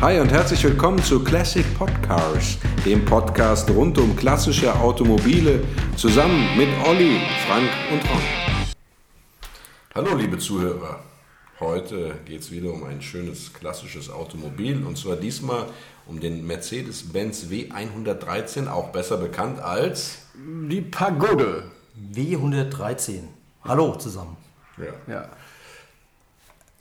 Hi und herzlich willkommen zu Classic Podcars, dem Podcast rund um klassische Automobile, zusammen mit Olli, Frank und Ron. Hallo liebe Zuhörer, heute geht es wieder um ein schönes klassisches Automobil und zwar diesmal um den Mercedes-Benz W113, auch besser bekannt als die Pagode. W113. Hallo zusammen. Ja. Ja.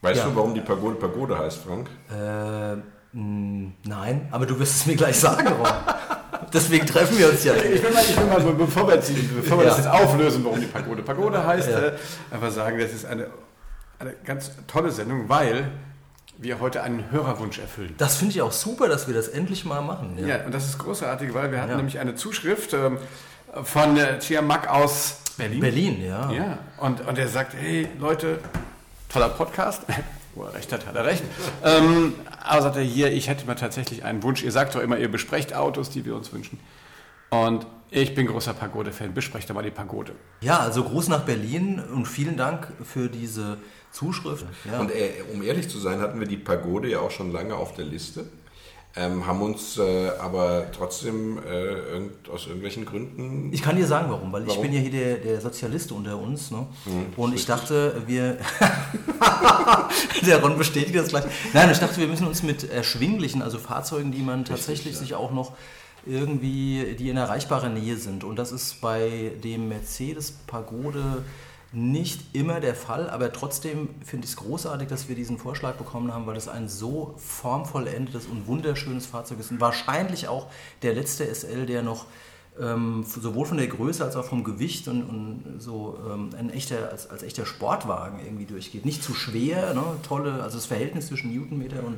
Weißt Ja. du, warum die Pagode Pagode heißt, Frank? Äh, nein, aber du wirst es mir gleich sagen, Ron. Deswegen treffen wir uns ja. Ich will mal, ich will mal be- bevor wir, bevor wir Ja. das jetzt auflösen, warum die Pagode Pagode heißt, Ja. äh, einfach sagen, das ist eine, eine ganz tolle Sendung, weil wir heute einen Hörerwunsch erfüllen. Das finde ich auch super, dass wir das endlich mal machen. Ja. Ja, und das ist großartig, weil wir hatten nämlich eine Zuschrift ähm, von äh, Chiamak aus Berlin. Berlin, ja. Ja, und, und er sagt, hey Leute, toller Podcast. Wo er recht hat, hat er recht. ähm, aber sagt er hier, ich hätte mal tatsächlich einen Wunsch. Ihr sagt doch immer, ihr besprecht Autos, die wir uns wünschen. Und ich bin großer Pagode-Fan. Besprecht doch mal die Pagode. Ja, also Gruß nach Berlin und vielen Dank für diese Zuschrift. Ja. Und äh, um ehrlich zu sein, hatten wir die Pagode ja auch schon lange auf der Liste, ähm, haben uns äh, aber trotzdem äh, irgend, aus irgendwelchen Gründen. Ich kann dir sagen, warum, weil ich Warum? bin ja hier der, der Sozialist unter uns. Ne? Hm, und ich dachte, wir. der Ron bestätigt das gleich. Nein, ich dachte, wir müssen uns mit erschwinglichen, also Fahrzeugen, die man tatsächlich ja. sich auch noch irgendwie, die in erreichbarer Nähe sind. Und das ist bei dem Mercedes Pagode nicht immer der Fall, aber trotzdem finde ich es großartig, dass wir diesen Vorschlag bekommen haben, weil es ein so formvollendetes und wunderschönes Fahrzeug ist und wahrscheinlich auch der letzte SL, der noch ähm, sowohl von der Größe als auch vom Gewicht und, und so ähm, ein echter, als, als echter Sportwagen irgendwie durchgeht. Nicht zu schwer, ne? tolle, also das Verhältnis zwischen Newtonmeter und,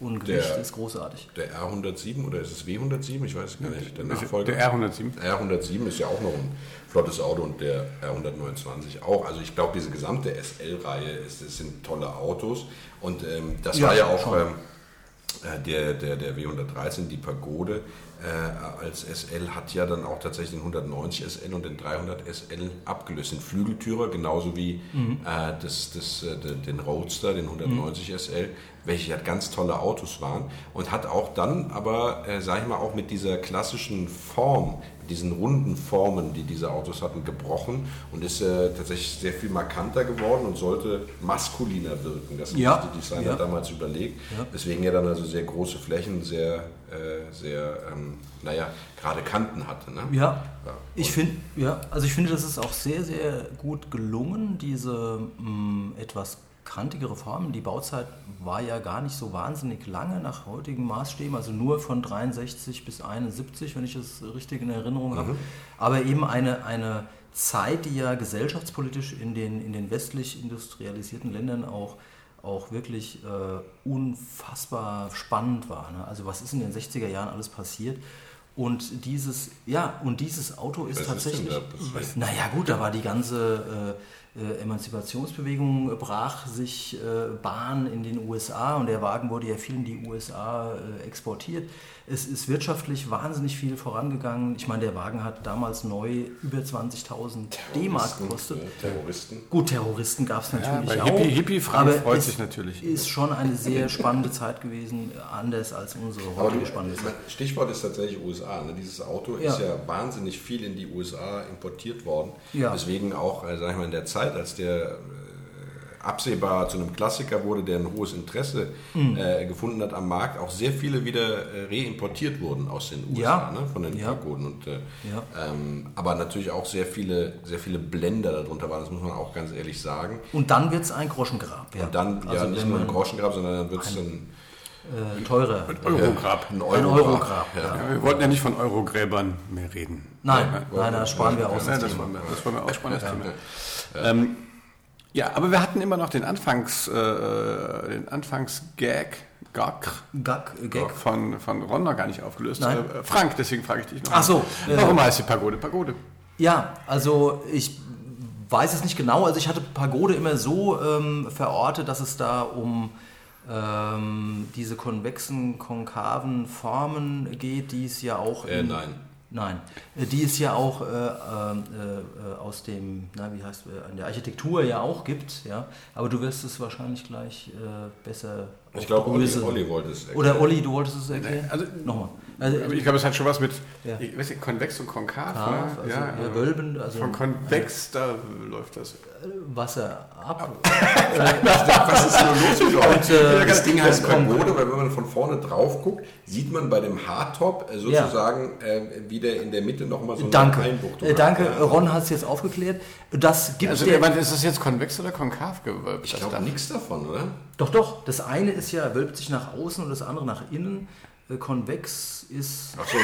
und Gewicht Der- ist großartig. Der R107 oder ist es W107? Ich weiß gar nicht. Der Nachfolger. Der R107. R107 ist ja auch noch ein flottes Auto und der R129 auch. Also ich glaube, diese gesamte SL-Reihe sind tolle Autos. Und ähm, das Ja, war ja auch schon. ähm, äh, der, der, der W113, die Pagode äh, als SL hat ja dann auch tatsächlich den 190 SL und den 300 SL abgelöst. Den Flügeltürer genauso wie Mhm. äh, das, das, äh, den- Roadster, den 190 SL, welche ja ganz tolle Autos waren und hat auch dann aber, äh, sag ich mal, auch mit dieser klassischen Form, diesen runden Formen, die diese Autos hatten, gebrochen und ist äh, tatsächlich sehr viel markanter geworden und sollte maskuliner wirken. Das haben Ja, sich die Designer ja. damals überlegt. Ja. Deswegen ja dann also sehr große Flächen, sehr, äh, sehr, ähm, naja, gerade Kanten hatte. Ne? Ja, Ja. ich finde, ja, also ich finde, das ist auch sehr, sehr gut gelungen, diese mh, etwas kantigere Form. Die Bauzeit war ja gar nicht so wahnsinnig lange nach heutigen Maßstäben, also nur von 63 bis 71, wenn ich das richtig in Erinnerung habe. Aber eben eine, eine Zeit, die ja gesellschaftspolitisch in den, in den westlich industrialisierten Ländern auch auch wirklich äh, unfassbar spannend war. Ne? Also was ist in den 60er Jahren alles passiert? Und dieses, ja, und dieses Auto ist Was ist tatsächlich. passiert? naja gut, da war die ganze äh, äh, Emanzipationsbewegung brach sich äh, Bahn in den USA und der Wagen wurde ja viel in die USA äh, exportiert. Es ist wirtschaftlich wahnsinnig viel vorangegangen. Ich meine, der Wagen hat damals neu über 20.000 D-Mark gekostet. äh, Terroristen. Gut, Terroristen gab es natürlich bei auch. Hippie- aber freut sich natürlich. Ist schon eine sehr spannende Zeit gewesen, anders als unsere heutige spannende Zeit. Stichwort ist tatsächlich USA. Ne? Dieses Auto ist Ja. ja wahnsinnig viel in die USA importiert worden. Ja. Deswegen auch, äh, sag ich mal, in der Zeit, als der äh, absehbar zu einem Klassiker wurde, der ein hohes Interesse Mhm. äh, gefunden hat am Markt, auch sehr viele wieder äh, reimportiert wurden aus den USA, Ja. ne? von den Ja. Pagoden. Und, äh, Ja. ähm, aber natürlich auch sehr viele, sehr viele Blender darunter waren, das muss man auch ganz ehrlich sagen. Und dann wird es ein Groschengrab. Ja. Und dann ja Also nicht wenn nur ein Groschengrab, sondern dann wird es ein, äh, teurer. Eurograb. ein Ein Eurograb. Eurograb. Ja. Ja, wir wollten ja nicht von Eurogräbern mehr reden. Nein, Ja, nein, das sparen wir aus. Ja, das wollen wir, das wollen wir aussparen, das Thema. Ähm, ja, aber wir hatten immer noch den Anfangs, äh, den Anfangs-Gag, Gag, Gag, äh, Gag. von, von Ron noch gar nicht aufgelöst. Nein. Äh, Frank, deswegen frage ich dich noch. Ach so, äh, Warum heißt die Pagode Pagode? Ja, also ich weiß es nicht genau. Also ich hatte Pagode immer so ähm, verortet, dass es da um ähm, diese konvexen, konkaven Formen geht, die es ja auch. Äh, in- nein. Nein, Äh, die es ja auch äh, äh, äh, aus dem, na, wie heißt, äh, an der Architektur ja auch gibt, ja. Aber du wirst es wahrscheinlich gleich äh, besser Ich glaube, Olli. Olli wollte es erklären. Oder Olli, du wolltest es erklären? Also- Nochmal. Also, ich glaube, es hat schon was mit Ja. ich weiß nicht, konvex und konkav. Konkav, ne? also, ja, ja, wölbend, also- von konvex, da läuft das. Wasser ab. Was ist nur los mit euch? Und, äh, das Ding heißt Pagode, weil wenn man von vorne drauf guckt, sieht man bei dem Hardtop äh, sozusagen äh, wieder in der Mitte nochmal so eine Danke. Einbuchtung. Äh, danke, Ja. Ron hat es jetzt aufgeklärt. Das gibt Also, der, ich meine, ist das jetzt konvex oder konkav gewölbt? Ich glaube nichts davon, oder? Doch, doch. Das eine ist ja, wölbt sich nach außen und das andere nach innen. Äh, Konvex ist Achso,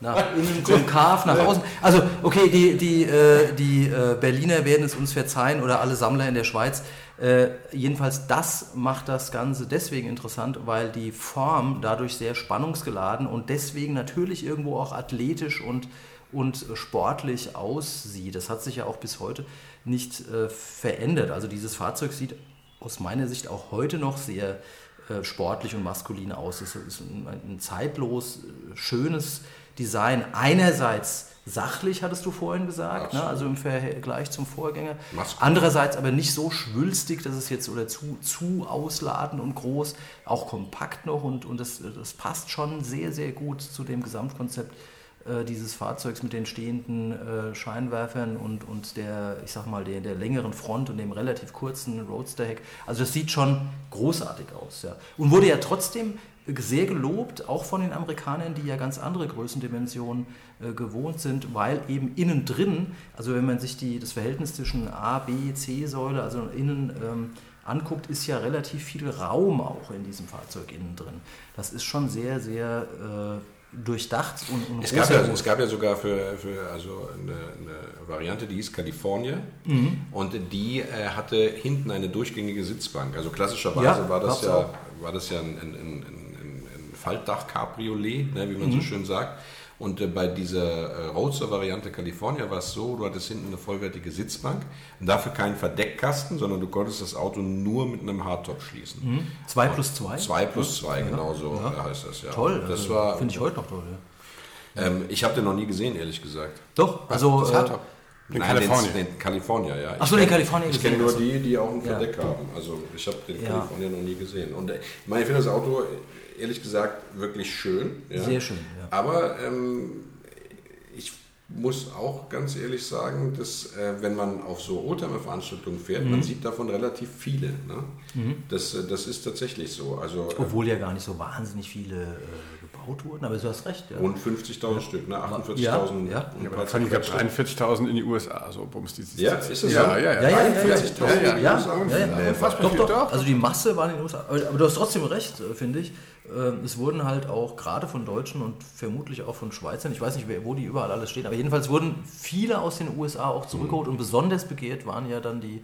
nach innen, konkav nach außen. Also, okay, die, die, äh, die äh, Berliner werden es uns verzeihen oder alle Sammler in der Schweiz. Äh, jedenfalls, das macht das Ganze deswegen interessant, weil die Form dadurch sehr spannungsgeladen und deswegen natürlich irgendwo auch athletisch und, und sportlich aussieht. Das hat sich ja auch bis heute nicht äh, verändert. Also, dieses Fahrzeug sieht aus meiner Sicht auch heute noch sehr äh, sportlich und maskulin aus. Es ist ein, zeitlos äh, schönes Design. Einerseits sachlich, hattest du vorhin gesagt, ne? Also im Vergleich zum Vorgänger. Maskulin. Andererseits aber nicht so schwülstig, dass es jetzt oder zu, zu ausladend und groß, auch kompakt noch und, und das, das passt schon sehr, sehr gut zu dem Gesamtkonzept äh, dieses Fahrzeugs mit den stehenden äh, Scheinwerfern und, und der, ich sag mal, der, der längeren Front und dem relativ kurzen Roadster-Heck. Also das sieht schon großartig aus. Ja. Und wurde ja trotzdem sehr gelobt, auch von den Amerikanern, die ja ganz andere Größendimensionen äh, gewohnt sind, weil eben innen drin, also wenn man sich die, das Verhältnis zwischen A, B, C-Säule, also innen ähm, anguckt, ist ja relativ viel Raum auch in diesem Fahrzeug innen drin. Das ist schon sehr, sehr äh, durchdacht und, und Es gab, ja, es gab ja sogar für, für also eine, eine Variante, die hieß California Mhm. und die äh, hatte hinten eine durchgängige Sitzbank. Also klassischerweise Ja, war, das ja, auch. war das ja ein, ein, ein, ein, ein Faltdach-Cabriolet, ne, wie man Mhm. so schön sagt. Und äh, bei dieser äh, Roadster-Variante California war es so, du hattest hinten eine vollwertige Sitzbank und dafür keinen Verdeckkasten, sondern du konntest das Auto nur mit einem Hardtop schließen. 2 plus 2? 2 plus 2, genau so äh, heißt das ja. Toll, Das also, war, finde ich heute noch toll. Ja. ähm, ich habe den noch nie gesehen, ehrlich gesagt. Doch, also das äh, Hardtop. In Nein, Kalifornien. Den, den California, ja. Ach so, Ich den California Ich kenne nur also. die, die auch ein Ja. Verdeck haben. Also ich habe den Ja. California noch nie gesehen. Und äh, ich meine, ich finde das Auto, ehrlich gesagt, wirklich schön. Ja. Sehr schön, ja. Aber ähm, ich muss auch ganz ehrlich sagen, dass äh, wenn man auf so Oldtimer-Veranstaltungen fährt, Mhm. man sieht davon relativ viele. Ne? Das, äh, das ist tatsächlich so. Also äh, obwohl ja gar nicht so wahnsinnig viele äh, gebaut wurden, aber du hast recht. Ja. rund 50.000 Stück, ne? 48.000. Ja, ja. und Ja, aber ich glaube, zerquetschte. 43.000 in die USA. So, bums, die, die, Ja, ist das ja, so? ja, ja, Ja, ja, ja, ja, 43.000 ja, in ja, die ja, ja, ja. Doch, doch. doch. Also die Masse war in den USA. Aber aber du hast trotzdem recht, äh, finde ich. Ähm, Es wurden halt auch gerade von Deutschen und vermutlich auch von Schweizern, ich weiß nicht, wo die überall alles stehen, aber jedenfalls wurden viele aus den USA auch zurückgeholt und besonders begehrt waren ja dann die,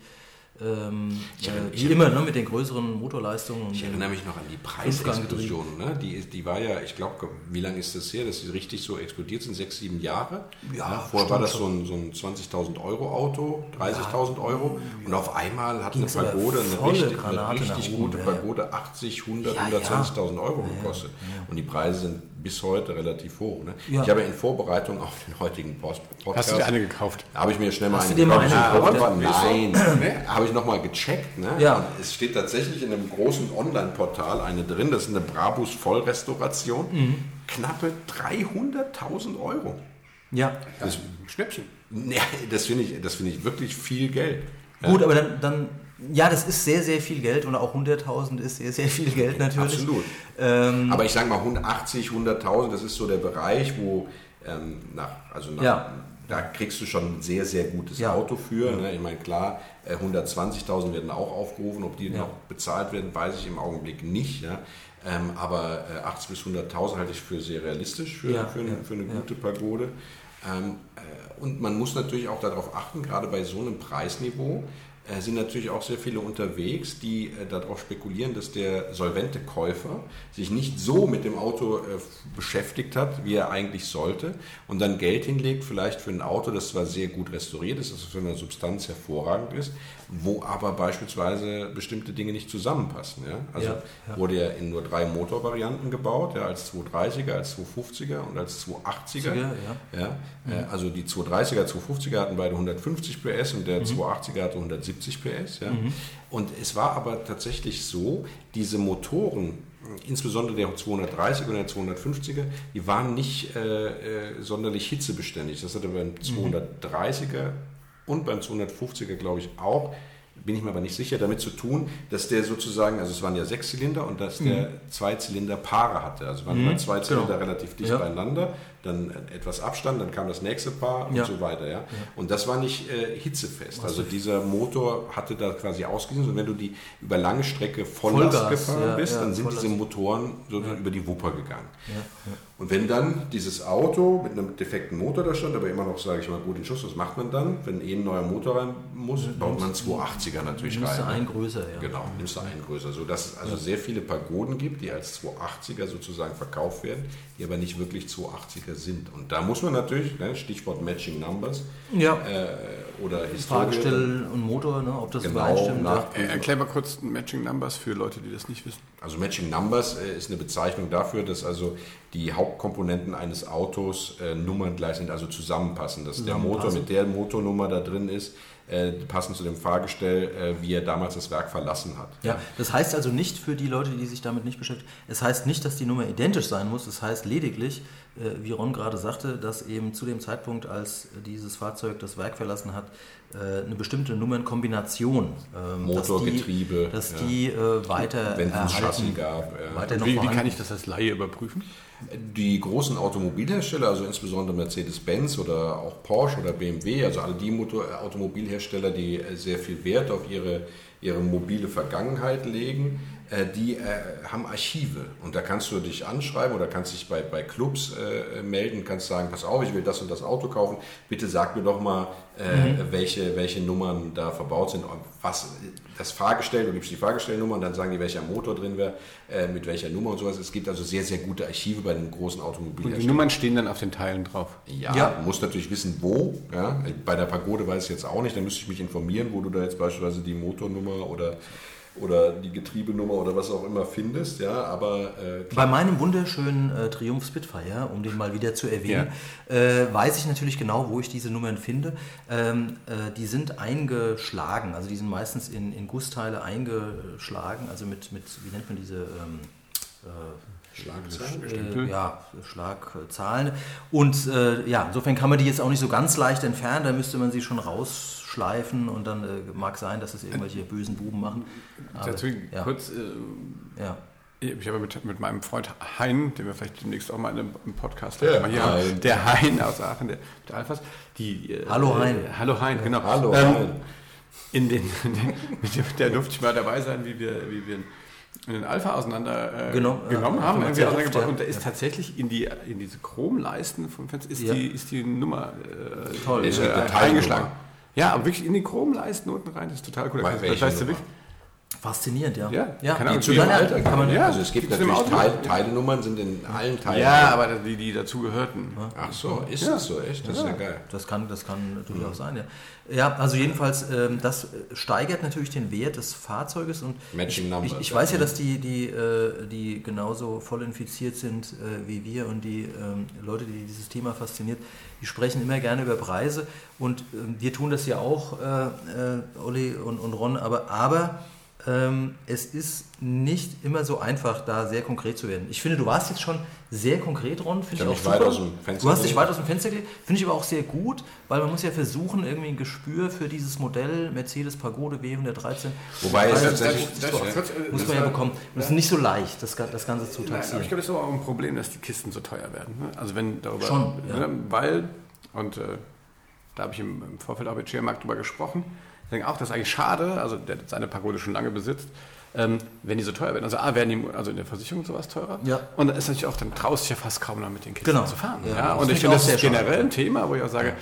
ähm, Ich erinnere- äh, wie immer, ne, mit den größeren Motorleistungen. Ich erinnere mich noch an die Preisexplosion. Ne? Die, die war ja, ich glaube, wie lange ist das her, dass sie richtig so explodiert sind? Sechs, sieben Jahre? Ja, Vorher war das so ein, so ein 20.000 Euro Auto, 30.000 Euro. Und auf einmal hat eine Pagode, eine richtig, Granate eine richtig oben, gute ja, ja. Pagode, 80, 100, Ja, ja. 120.000 Euro gekostet. Und die Preise sind bis heute relativ hoch. Ne? Ja. Ich habe in Vorbereitung auf den heutigen Post Podcast... Hast du dir eine gekauft? Habe ich mir schnell mal Hast eine du dir mal gekauft. eine gekauft? Nein, habe ich nochmal gecheckt. Ne? Ja. Es steht tatsächlich in einem großen Online-Portal eine drin, das ist eine Brabus Vollrestauration. Mhm. Knappe 300.000 Euro. Ja, Das, Schnäppchen. ja, das finde ich, das finde ich wirklich viel Geld. gut, aber dann, dann, ja, das ist sehr, sehr viel Geld und auch 100.000 ist sehr, sehr viel Geld natürlich. Absolut. Ähm, Aber ich sage mal 180, 100.000, das ist so der Bereich, wo ähm, nach, also nach, Ja. da kriegst du schon ein sehr, sehr gutes Ja. Auto für. Ne? Ich meine, klar, äh, 120.000 werden auch aufgerufen. Ob die Ja. noch bezahlt werden, weiß ich im Augenblick nicht. Ja? Ähm, aber äh, 80.000 bis 100.000 halte ich für sehr realistisch für, Ja, für, eine, ja, für eine ja. gute Pagode. Ähm, äh, und man muss natürlich auch darauf achten, gerade bei so einem Preisniveau, äh, sind natürlich auch sehr viele unterwegs, die äh, darauf spekulieren, dass der solvente Käufer sich nicht so mit dem Auto äh, beschäftigt hat, wie er eigentlich sollte und dann Geld hinlegt, vielleicht für ein Auto, das zwar sehr gut restauriert ist, das für eine Substanz hervorragend ist, wo aber beispielsweise bestimmte Dinge nicht zusammenpassen. Ja? Also Ja, ja. wurde ja in nur drei Motorvarianten gebaut, ja, als 230er, als 250er und als 280er. Ja, äh, also die 230er, 250er hatten beide 150 PS und Mhm. der 280er hatte 170 170 PS. Ja. Mhm. Und es war aber tatsächlich so, diese Motoren, insbesondere der 230er und der 250er, die waren nicht äh, äh, sonderlich hitzebeständig. Das hatte beim 230er mhm. und beim 250er, glaube ich, auch bin ich mir aber nicht sicher, damit zu tun, dass der sozusagen, also es waren ja sechs Zylinder und dass der mhm. zwei Zylinder Paare hatte. Also waren mhm. zwei Zylinder genau. relativ dicht ja. beieinander, dann etwas Abstand, dann kam das nächste Paar und ja. so weiter. Ja? ja. Und das war nicht äh, hitzefest. Also dieser Motor hatte da quasi ausgesetzt und wenn du die über lange Strecke Volllast Vollgas, gefahren bist, dann sind Vollgas. diese Motoren sozusagen über die Wupper gegangen. Und wenn dann dieses Auto mit einem defekten Motor da stand, aber immer noch, sage ich mal, gut in Schuss, was macht man dann? Wenn eh ein neuer Motor rein muss, baut man 280er natürlich nimmst rein. Nimmst du einen größer, ja. Genau, nimmst du einen größer. Sodass es also ja. sehr viele Pagoden gibt, die als 280er sozusagen verkauft werden, die aber nicht wirklich 280er sind. Und da muss man natürlich, ne, Stichwort Matching Numbers, ja. äh, oder Historie. Fragestell und Motor, ne, ob das genau, übereinstimmt. Erklär mal kurz Matching Numbers für Leute, die das nicht wissen. Also Matching Numbers äh, ist eine Bezeichnung dafür, dass also die Hauptkomponenten eines Autos äh, nummerngleich sind, also zusammenpassen. Dass der Motor mit der Motornummer da drin ist, äh, passend zu dem Fahrgestell, äh, wie er damals das Werk verlassen hat. Ja, das heißt also nicht für die Leute, die sich damit nicht beschäftigen, es heißt nicht, dass die Nummer identisch sein muss, es heißt lediglich, äh, wie Ron gerade sagte, dass eben zu dem Zeitpunkt, als dieses Fahrzeug das Werk verlassen hat, äh, eine bestimmte Nummernkombination, ähm, Motor, dass die, Getriebe, dass die äh, weiter Wenn es Chassis gab. Weiter wie, wie kann ich das als Laie überprüfen? Die großen Automobilhersteller, also insbesondere Mercedes-Benz oder auch Porsche oder BMW, also alle die Motor Automobilhersteller, die sehr viel Wert auf ihre, ihre mobile Vergangenheit legen, äh, die äh, haben Archive. Und da kannst du dich anschreiben oder kannst dich bei, bei Clubs äh, melden, kannst sagen, pass auf, ich will das und das Auto kaufen, bitte sag mir doch mal, äh, mhm. welche, welche Nummern da verbaut sind, was das Fahrgestell, du gibst die Fahrgestellnummer und dann sagen die, welcher Motor drin wäre, äh, mit welcher Nummer und sowas. Es gibt also sehr, sehr gute Archive bei den großen Automobilherstellern. Und die Nummern stehen dann auf den Teilen drauf? Ja, ja. du musst natürlich wissen, wo. Ja? Bei der Pagode weiß ich jetzt auch nicht, da müsste ich mich informieren, wo du da jetzt beispielsweise die Motornummer oder oder die Getriebenummer oder was auch immer findest, ja, aber... Äh, Bei meinem wunderschönen äh, Triumph Spitfire, um den mal wieder zu erwähnen, ja. äh, weiß ich natürlich genau, wo ich diese Nummern finde. Ähm, äh, die sind eingeschlagen, also die sind meistens in, in Gussteile eingeschlagen, also mit, mit wie nennt man diese... Ähm, äh, Schlagzahlen? Äh, ja, Schlagzahlen. Und äh, ja, insofern kann man die jetzt auch nicht so ganz leicht entfernen, da müsste man sie schon raus schleifen und dann äh, mag sein, dass es irgendwelche bösen Buben machen. Aber, Dazu ja. kurz, äh, ja. Ich habe mit, mit meinem Freund Hein, den wir vielleicht demnächst auch mal in einem Podcast ja, hier haben, der Hein aus Aachen, der, der Alphas. Die, äh, hallo Hein. Äh, hallo Hein, genau. Hallo ähm, Hein. In den, in den, mit der durfte ich mal dabei sein, wie wir, wie wir in den Alpha auseinander äh, genau, genommen äh, haben. Irgendwie oft, ja. Und da ist tatsächlich in, die, in diese Chromleisten vom Fenster ist, ja. die, ist die Nummer äh, Toll, ist, äh, eingeschlagen. Ja, aber wirklich in die Chromleisten unten rein, das ist total cool. Das weißt du wirklich. Faszinierend, ja. Ja, ja. Kann die, zu Alter kann man, ja. Also es gibt natürlich Teil, Teilnummern, sind in allen Teilen. Ja, aber die, die dazu gehörten. Ach so, ist ja. das so, echt? Das ja. ist ja geil. Das kann, das kann natürlich auch sein, ja. Ja, also jedenfalls, ähm, das steigert natürlich den Wert des Fahrzeuges und Matching ich, Numbers, ich, ich weiß ja, dass die, die, äh, die genauso voll infiziert sind äh, wie wir und die ähm, Leute, die dieses Thema fasziniert, die sprechen immer gerne über Preise und ähm, wir tun das ja auch, äh, Olli und, und Ron, aber, aber ähm, es ist nicht immer so einfach, da sehr konkret zu werden. Ich finde, du warst jetzt schon sehr konkret, Ron. Finde ich, ich auch weit aus dem Fenster du hast dich weit aus dem Fenster gelegt. Finde ich aber auch sehr gut, weil man muss ja versuchen, irgendwie ein Gespür für dieses Modell Mercedes Pagode W113 Wobei es das, das, das, das, muss man ja bekommen. Das ist nicht so leicht, das, das Ganze zu taxieren. ich glaube, es ist auch ein Problem, dass die Kisten so teuer werden. Ne? Also wenn darüber... Schon, ja. Ne, weil, und äh, da habe ich im, im Vorfeld auch mit Schirmarkt drüber gesprochen, ich denke auch, das ist eigentlich schade, also der seine Pagode schon lange besitzt, ähm, wenn die so teuer werden. Also A, werden die also in der Versicherung sowas teurer. Ja. Und dann ist natürlich auch, dann traust du dich ja fast kaum noch mit den Kisten genau. zu fahren. Ja, ja? Und ich finde, das ist generell ein Thema, wo ich auch sage, ja.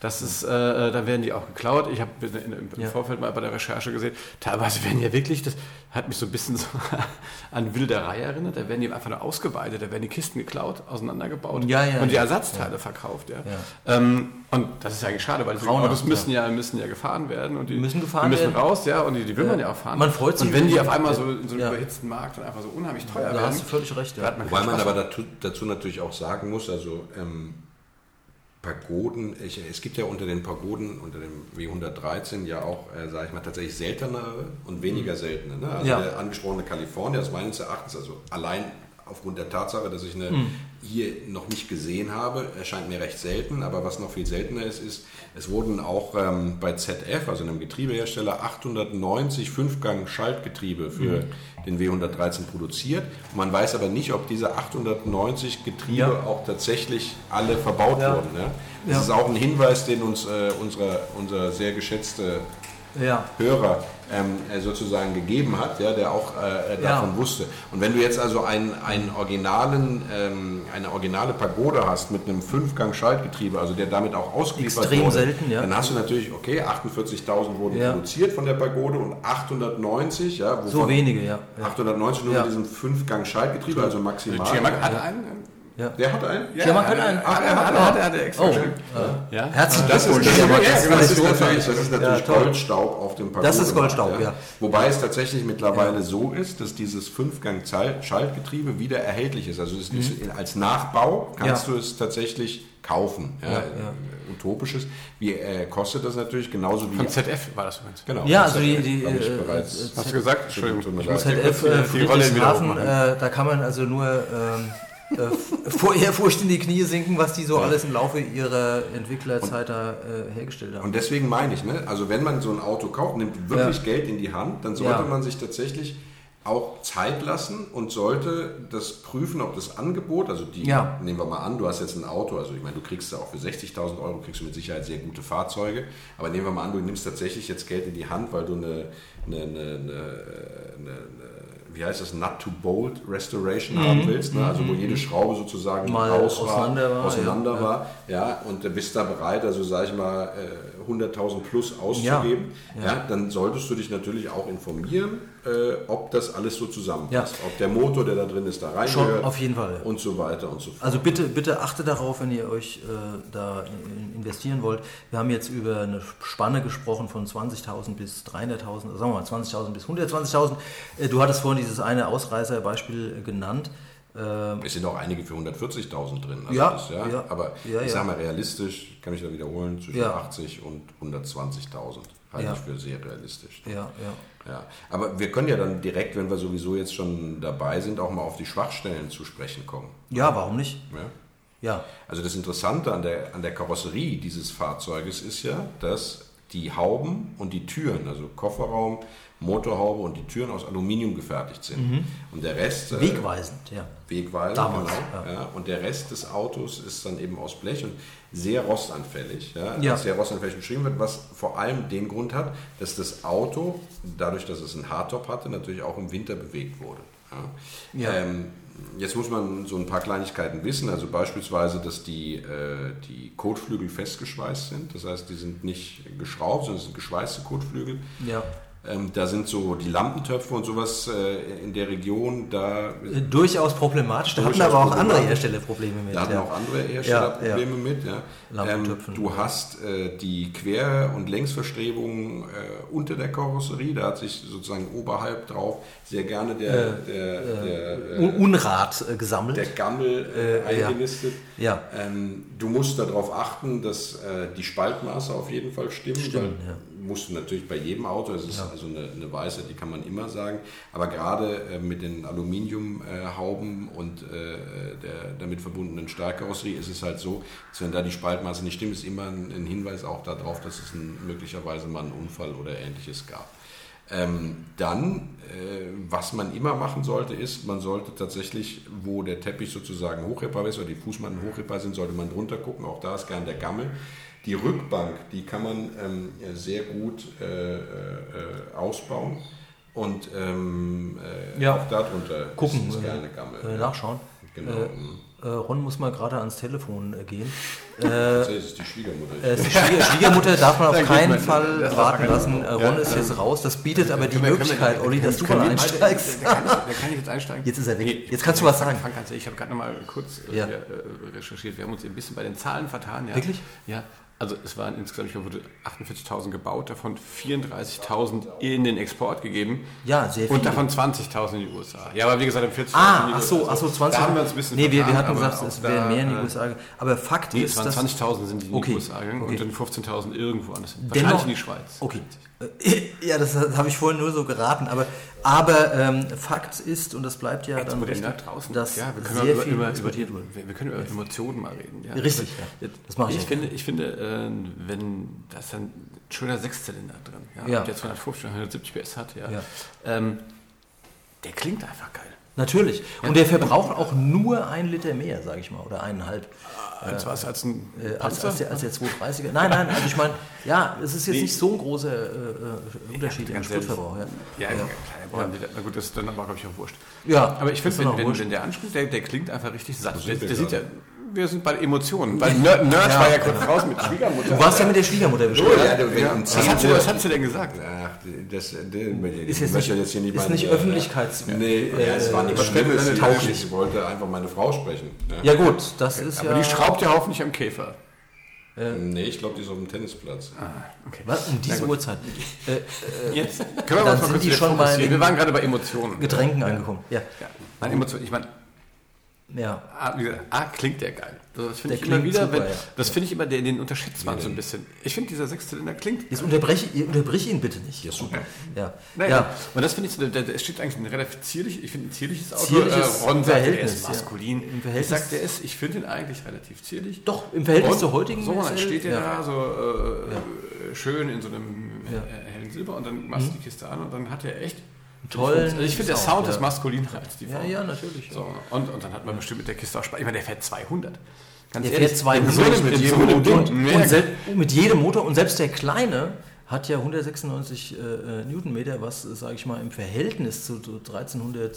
Das ist, äh, äh, da werden die auch geklaut. Ich habe im ja. Vorfeld mal bei der Recherche gesehen, teilweise werden ja wirklich, das hat mich so ein bisschen so an Wilderei erinnert, da werden die einfach nur ausgeweitet, da werden die Kisten geklaut, auseinandergebaut ja, ja, und die Ersatzteile verkauft. Ja. Ähm, und das ist ja eigentlich schade, weil die Autos müssen ja. müssen ja gefahren werden und die müssen, gefahren die müssen werden. raus, ja, und die, die will man ja auch fahren. Man freut sich. Und wenn die auf einmal so in so einem überhitzten Markt dann einfach so unheimlich teuer da werden. Da hast du völlig recht. Ja. Wobei man aber dazu, dazu, natürlich auch sagen muss, also ähm, Pagoden, ich, es gibt ja unter den Pagoden, unter dem W113 ja auch, äh, sage ich mal, tatsächlich seltenere und weniger seltene. Ne? Also Ja. der angesprochene Kalifornier ist meines Erachtens, also allein aufgrund der Tatsache, dass ich eine hier noch nicht gesehen habe, erscheint mir recht selten. Aber was noch viel seltener ist, ist, es wurden auch ähm, bei ZF, also einem Getriebehersteller, 890 Fünfgang-Schaltgetriebe für den W113 produziert. Man weiß aber nicht, ob diese 890 Getriebe Ja. auch tatsächlich alle verbaut Ja. wurden. Ja? Das Ja. ist auch ein Hinweis, den uns äh, unsere, unser sehr geschätzte Ja. Hörer ähm, äh, sozusagen gegeben hat, ja, der auch äh, äh, davon Ja. wusste. Und wenn du jetzt also einen, einen originalen, ähm, eine originale Pagode hast mit einem Fünfgang-Schaltgetriebe, also der damit auch ausgeliefert Extrem wurde, selten, ja. dann hast du natürlich, okay, 48.000 wurden Ja. produziert von der Pagode und 890, ja, wovon So wenige, ja. ja. 890 nur Ja. mit diesem Fünfgang-Schaltgetriebe, also maximal. Giamak hat einen. Der hat einen? Ja, man kann einen. Ach, er hat, er hat, er hat extra. Oh. Ja. Herzlichen Das ist, Glückwunsch. das, ja, Das genau, das ist natürlich, das ist natürlich Ja, toll. Goldstaub auf dem Papier. Das ist Goldstaub, ja. Wobei es tatsächlich mittlerweile so ist, dass dieses Fünfgang-Schaltgetriebe wieder erhältlich ist. Also es ist in- als Nachbau kannst Mhm. Ja. du es tatsächlich kaufen. Ja, Äh, Utopisches. Wie äh, kostet das natürlich genauso wie... Von ZF war das übrigens. Genau, Ja, das also die- die, habe ich äh, bereits... äh, Hast du gesagt? Entschuldigung, Das leid. ZF äh, die Rolle wieder Friedrichshafen, äh, da kann man also nur ähm, äh, vor Ehrfurcht in die Knie sinken, was die so alles im Laufe ihrer Entwicklerzeit da äh, hergestellt haben. Und deswegen meine ich, ne, also wenn man so ein Auto kauft, nimmt wirklich Ja. Geld in die Hand, dann sollte Ja. man sich tatsächlich auch Zeit lassen und sollte das prüfen, ob das Angebot, also die, Ja. nehmen wir mal an, du hast jetzt ein Auto, also ich meine, du kriegst ja auch für 60.000 Euro, kriegst du mit Sicherheit sehr gute Fahrzeuge, aber nehmen wir mal an, du nimmst tatsächlich jetzt Geld in die Hand, weil du eine, eine, eine, eine, eine, eine wie heißt das, Nut-to-Bolt Restoration haben willst, ne? also wo jede Schraube sozusagen Mhm. Mal raus war, auseinander war, auseinander ja. war ja, und du bist da bereit, also sage ich mal, äh, 100.000 plus auszugeben, ja. dann solltest du dich natürlich auch informieren, äh, ob das alles so zusammenpasst. Ob der Motor, der da drin ist, da Schon reingehört auf jeden Fall. und so weiter und so fort. Also bitte, bitte achtet darauf, wenn ihr euch äh, da in- investieren wollt. Wir haben jetzt über eine Spanne gesprochen von 20.000 bis 300.000, sagen wir mal 20.000 bis 120.000. Äh, du hattest vorhin dieses eine Ausreißerbeispiel äh, genannt. Äh, es sind auch einige für 140.000 drin. Also Ja, das, ja, ja. aber Ja, ich sage mal realistisch, kann ich da wiederholen, zwischen Ja. 80 und 120.000 halte ich für sehr realistisch. ja, ja. Ja, aber wir können ja dann direkt, wenn wir sowieso jetzt schon dabei sind, auch mal auf die Schwachstellen zu sprechen kommen. Ja, warum nicht? Ja? Ja, Also das Interessante an der, an der Karosserie dieses Fahrzeuges ist ja, dass die Hauben und die Türen, also Kofferraum, Motorhaube und die Türen aus Aluminium gefertigt sind. Und der Rest... äh, wegweisend, ja. Wegweisend, Damals, genau. ja. Ja. Und der Rest des Autos ist dann eben aus Blech und sehr rostanfällig. Ja. Ja. Sehr rostanfällig beschrieben wird, was vor allem den Grund hat, dass das Auto, dadurch, dass es einen Hardtop hatte, natürlich auch im Winter bewegt wurde. Ja. Ja. Ähm, jetzt muss man so ein paar Kleinigkeiten wissen, also beispielsweise, dass die, äh, die Kotflügel festgeschweißt sind. Das heißt, die sind nicht geschraubt, sondern es sind geschweißte Kotflügel. ja. Ähm, da sind so die Lampentöpfe und sowas äh, in der Region, da Äh, Durchaus problematisch. Da hatten aber auch andere. Hersteller Probleme mit. Da hatten ja. auch andere Hersteller Ja, ja. Probleme mit. Ja. Lampentöpfen. Ähm, du hast äh, die Quer- und Längsverstrebungen äh, unter der Karosserie. Da hat sich sozusagen oberhalb drauf sehr gerne der, der, der, Un äh, Unrat äh, gesammelt. der Gammel äh, Äh, ja. eingenistet. Ja. Ähm, du musst darauf achten, dass äh, die Spaltmaße auf jeden Fall stimmen. Stimmen, ja. Musst du natürlich bei jedem Auto, es ist also eine, eine Weisheit, die kann man immer sagen, aber gerade äh, mit den Aluminiumhauben und äh, der damit verbundenen Stahlkarosserie ist es halt so, dass wenn da die Spaltmaße nicht stimmt, ist immer ein, ein Hinweis auch darauf, dass es ein, möglicherweise mal einen Unfall oder ähnliches gab. Ähm, dann, äh, was man immer machen sollte, ist, man sollte tatsächlich, wo der Teppich sozusagen hochreparbar ist oder die Fußmatten hochreparbar sind, sollte man drunter gucken. Auch da ist gern der Gammel. Die Rückbank, die kann man ähm, sehr gut äh, äh, ausbauen. Und ähm, äh, Ja. auch darunter Gucken, ist, ist äh, gerne Gammel. äh, nachschauen. Genau. Äh, äh, Ron muss mal gerade ans Telefon äh, gehen. Äh, das ist die Schwiegermutter. äh, die Schwieger Schwiegermutter darf man auf keinen man- Fall das warten war lassen. Äh, Ron Ja, ist jetzt raus. Das bietet aber die Können können Möglichkeit, Olli, dass du mal einsteigst. Der, kann, kann ich jetzt einsteigen. Jetzt ist er weg. Nee, Jetzt kannst du was sagen. Frank, also ich habe gerade noch mal kurz äh, Ja. hier, recherchiert. Wir haben uns ein bisschen bei den Zahlen vertan. Ja. Wirklich? Ja. Also es waren insgesamt, ich glaube, wurde 48.000 gebaut, davon 34.000 in den Export gegeben. Ja, sehr viel. Und davon 20.000 in die USA. Ja, aber wie gesagt, 40.000 Ah, in die ach so, ach so, 20. Da haben wir uns ein bisschen Nee, wir, wir vertan, hatten gesagt, es wären mehr in die USA. Aber Fakt Nee, ist, es waren dass 20.000 sind in die Okay, USA gegangen okay. und dann 15.000 irgendwo anders. Dennoch- Wahrscheinlich in die Schweiz. Okay. Ja, das habe ich vorhin nur so geraten, aber, aber ähm, Fakt ist, und das bleibt ja dann Wo der richtig, da draußen dass ja, wir können sehr über, viel über, über, wurde. wir, können über Emotionen mal reden. Ja. Richtig, ja. Das mache ich Ich finde, ich finde äh, wenn da ist ein schöner Sechszylinder drin, ja, Ja. der 250 oder 170 PS hat, ja, Ja. Ähm, der klingt einfach geil. Natürlich. Und der verbraucht auch nur ein Liter mehr, sage ich mal, oder eineinhalb. Als was als ein Äh, als, Panzer? als, der, als der 230er. Nein, nein, also ich meine, ja, es ist jetzt nicht so ein großer äh, äh, Unterschied im ganz ehrlich. Spritverbrauch. Ja, ja, ja. kleiner Brand, na gut, das ist dann aber, glaube ich, auch wurscht. Ja, aber ich finde, wenn, wenn, wenn der anspielt, der, der klingt einfach richtig satt. Der, der sieht ja. Wir sind bei Emotionen. Weil Nerd, Nerd war ja kurz raus mit Schwiegermutter. Du warst ja mit der Schwiegermutter bestimmt. ja, um was, hat sie, 10 was hat sie denn gesagt? Ach, das, das, Ist jetzt nicht, ist nicht Öffentlichkeits... Nee, ja, es war nichts äh, Schlimmes. Ich wollte einfach meine Frau sprechen. Ja. Ja gut, das ist Aber ja... die schraubt ja hoffentlich am Käfer. Nee, ich glaube, die ist auf dem Tennisplatz. Okay. Was? Um diese Uhrzeit. Äh, Jetzt können wir uns mal sind kurz Wir waren gerade bei Emotionen. Getränken angekommen. Ja. Ja. Nein, Emotionen. Ich meine, ja. A, wie gesagt, A klingt der geil. Das finde Der ich immer klingt wieder, super, wenn, ja. das finde ich immer, den, den unterschätzt man so ein bisschen. Ich finde, dieser Sechszylinder klingt. Jetzt unterbreche, ihr unterbrich ihn bitte nicht. Ja, super. Ja. Naja, ja. und das finde ich so, der, der steht eigentlich ein relativ zierlich, ich finde ein zierliches Auto. Zierliches Ron sagt, der Verhältnis, ist maskulin. Im Ich Verhältnis- sag, der ist, ich finde ihn eigentlich relativ zierlich. Doch, im Verhältnis Und zur heutigen So, dann steht er ja. da so äh, schön in so einem. Mhm. äh, hellen Silber und dann machst du die Kiste an und dann hat er echt Tollen Also ich finde, der Sound, ja. ist maskuliner als die Ja, Form. ja, natürlich. So, und, und dann hat man bestimmt mit der Kiste auch Spaß. Ich meine, der fährt 200. Ganz Der ehrlich, fährt 200 in so einem- mit jedem Motor. Und, Ja, und mit jedem Motor. Und selbst der kleine hat ja 196 äh, äh, Newtonmeter, was, sage ich mal, im Verhältnis zu, zu 1300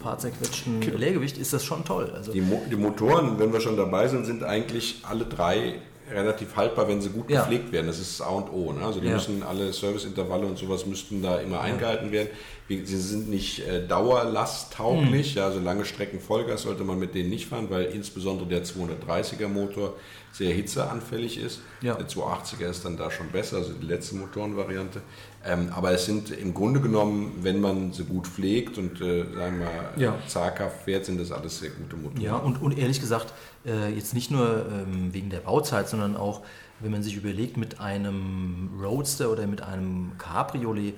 paar zerquetschten Leergewicht ist das schon toll. Also, Die, Mo die Motoren, wenn wir schon dabei sind, sind eigentlich alle drei relativ haltbar, wenn sie gut Ja. gepflegt werden. Das ist das A und O. Ne? Also die Ja. müssen alle Serviceintervalle und sowas müssten da immer eingehalten werden. Sie sind nicht äh, dauerlasttauglich, ja, also lange Strecken Vollgas sollte man mit denen nicht fahren, weil insbesondere der 230er Motor sehr hitzeanfällig ist. Ja. Der 280er ist dann da schon besser, also die letzte Motorenvariante. Ähm, aber es sind im Grunde genommen, wenn man sie gut pflegt und äh, sagen wir Ja. zaghaft fährt, sind das alles sehr gute Motoren. Ja, und, und ehrlich gesagt, äh, jetzt nicht nur ähm, wegen der Bauzeit, sondern auch, wenn man sich überlegt, mit einem Roadster oder mit einem Cabriolet,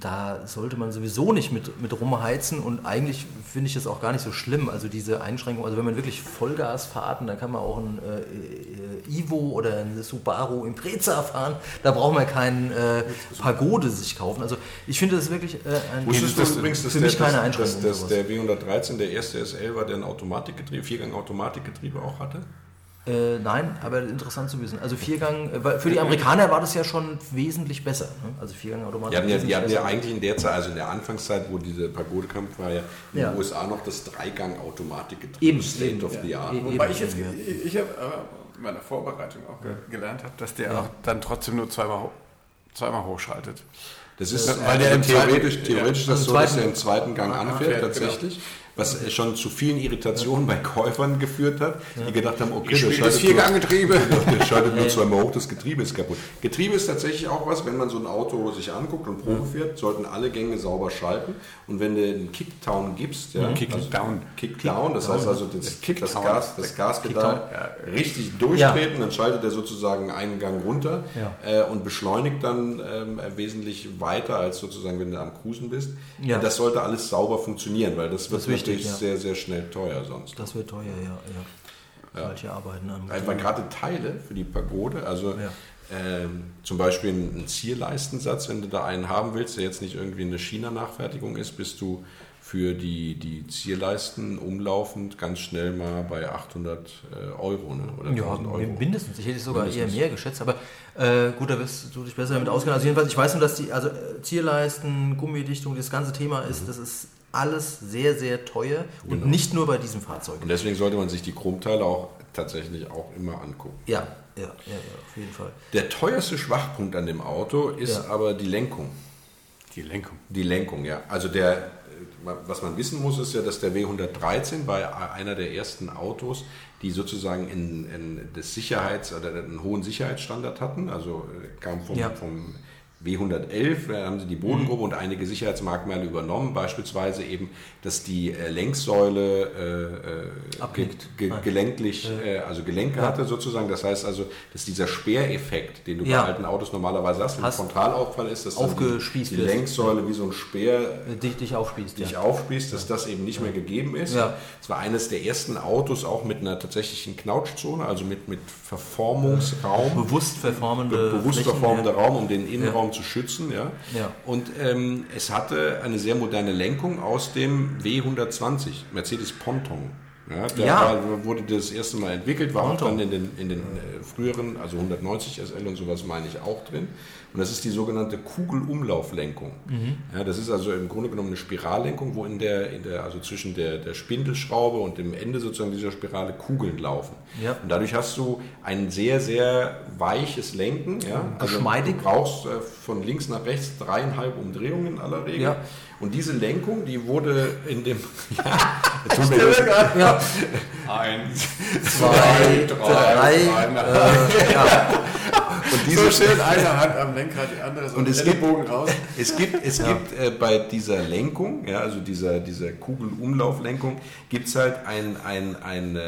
da sollte man sowieso nicht mit, mit rumheizen und eigentlich finde ich das auch gar nicht so schlimm. Also diese Einschränkung, also wenn man wirklich Vollgas fährt, dann kann man auch ein äh, äh, Ivo oder ein Subaru Impreza fahren, da braucht man keinen äh, Pagode sich kaufen. Also ich finde das wirklich äh, ein Wusstest du übrigens, dass für der, mich keine dass, Einschränkung. dass, dass der W113, der erste SL war, der ein Automatikgetriebe, Viergang-Automatikgetriebe auch hatte? Äh, nein, aber interessant zu wissen. Also Viergang, äh, für die Amerikaner war das ja schon wesentlich besser. Ne? Also Viergang Automatik. Die hatten, ja, die hatten ja eigentlich in der Zeit, also in der Anfangszeit, wo diese Pagode kam, war ja in Ja. den USA noch das Dreigang-Automatikgetriebe. Eben, State eben, of the ja. art. Eben. Wobei ich jetzt, ich, ich habe äh, in meiner Vorbereitung auch ge gelernt habe, dass der auch dann trotzdem nur zweimal, zweimal hochschaltet. Das ist Weil weil der theoretisch, theoretisch ja. das so, Also dass er im zweiten Gang anfährt, anfährt, tatsächlich. Was schon zu vielen Irritationen bei Käufern geführt hat, die gedacht haben, okay, das das schaltet nur- Vierganggetriebe. Der schaltet nur zweimal hoch, das Getriebe ist kaputt. Getriebe ist tatsächlich auch was, wenn man so ein Auto sich anguckt und Probe fährt, sollten alle Gänge sauber schalten. Und wenn du einen Kickdown gibst, ja, Kickdown. Kickdown, das heißt also das, das Gas, das Gaspedal richtig durchtreten, dann schaltet er sozusagen einen Gang runter äh, und beschleunigt dann ähm, wesentlich weiter als sozusagen, wenn du am Cruisen bist. Ja. Das sollte alles sauber funktionieren, weil das wird ist natürlich ja. sehr, sehr schnell teuer sonst. Das wird teuer, ja. ja. Solche Arbeiten an. Weil gerade Teile für die Pagode, also Ja. ähm, zum Beispiel ein Zierleistensatz, wenn du da einen haben willst, der jetzt nicht irgendwie eine China-Nachfertigung ist, bist du für die, die Zierleisten umlaufend ganz schnell mal bei 800 äh, Euro ne? oder Ja, 1000 Euro. mindestens. Ich hätte es sogar Mindestens. eher mehr geschätzt, aber äh, gut, da wirst du dich besser damit auskennen. Also jedenfalls, ich weiß nur, dass die, also äh, Zierleisten, Gummidichtung, das ganze Thema ist, Mhm. das ist alles sehr, sehr teuer und Genau. nicht nur bei diesem Fahrzeug. Und deswegen sollte man sich die Chromteile auch tatsächlich auch immer angucken. Ja, ja, ja, ja, auf jeden Fall. Der teuerste Schwachpunkt an dem Auto ist Ja. aber die Lenkung. Die Lenkung. Die Lenkung, ja. Also der, was man wissen muss, ist ja, dass der W113 war einer der ersten Autos, die sozusagen in, in das Sicherheits- oder einen hohen Sicherheitsstandard hatten. Also äh, kam vom, Ja. vom W111, da haben sie die Bodengruppe und einige Sicherheitsmerkmale übernommen, beispielsweise eben, dass die äh, Lenksäule äh, äh, ge Ah. gelenklich, äh, also Gelenke Ja. hatte sozusagen. Das heißt also, dass dieser Speereffekt, den du Ja. bei alten Autos normalerweise hast, wenn ein Hast Frontalaufprall ist, dass die, die. Lenksäule wie so ein Speer Äh, dich, dich aufspießt. dich ja. aufspießt, dass das eben nicht mehr gegeben ist. Es war eines der ersten Autos auch mit einer tatsächlichen Knautschzone, also mit, mit Verformungsraum. Bewusst verformende Be bewusst verformender. Raum, um den Innenraum zu schützen. Ja. Ja. Und ähm, es hatte eine sehr moderne Lenkung aus dem W120, Mercedes Ponton. Ja, der Ja. Wurde das erste Mal entwickelt, war auch Ponton. dann in den, in den äh, früheren, also 190 SL und sowas meine ich auch drin. Und das ist die sogenannte Kugelumlauflenkung. Mhm. Ja, das ist also im Grunde genommen eine Spirallenkung, wo in der, in der also zwischen der, der Spindelschraube und dem Ende sozusagen dieser Spirale Kugeln laufen. Ja. Und dadurch hast du ein sehr, sehr weiches Lenken. Ja? Also Geschmeidig. du brauchst äh, von links nach rechts dreieinhalb Umdrehungen in aller Regel. Ja. Und diese Lenkung, die wurde in dem... ja, tut mir leid. Ja, Eins, zwei, drei, äh, ja. Und So diese, schön, eine Hand am Lenkrad, die andere so Und es Ellenbogen raus. Es gibt, es gibt äh, bei dieser Lenkung, ja, also dieser, dieser Kugelumlauflenkung, gibt es halt ein, ein, ein, äh,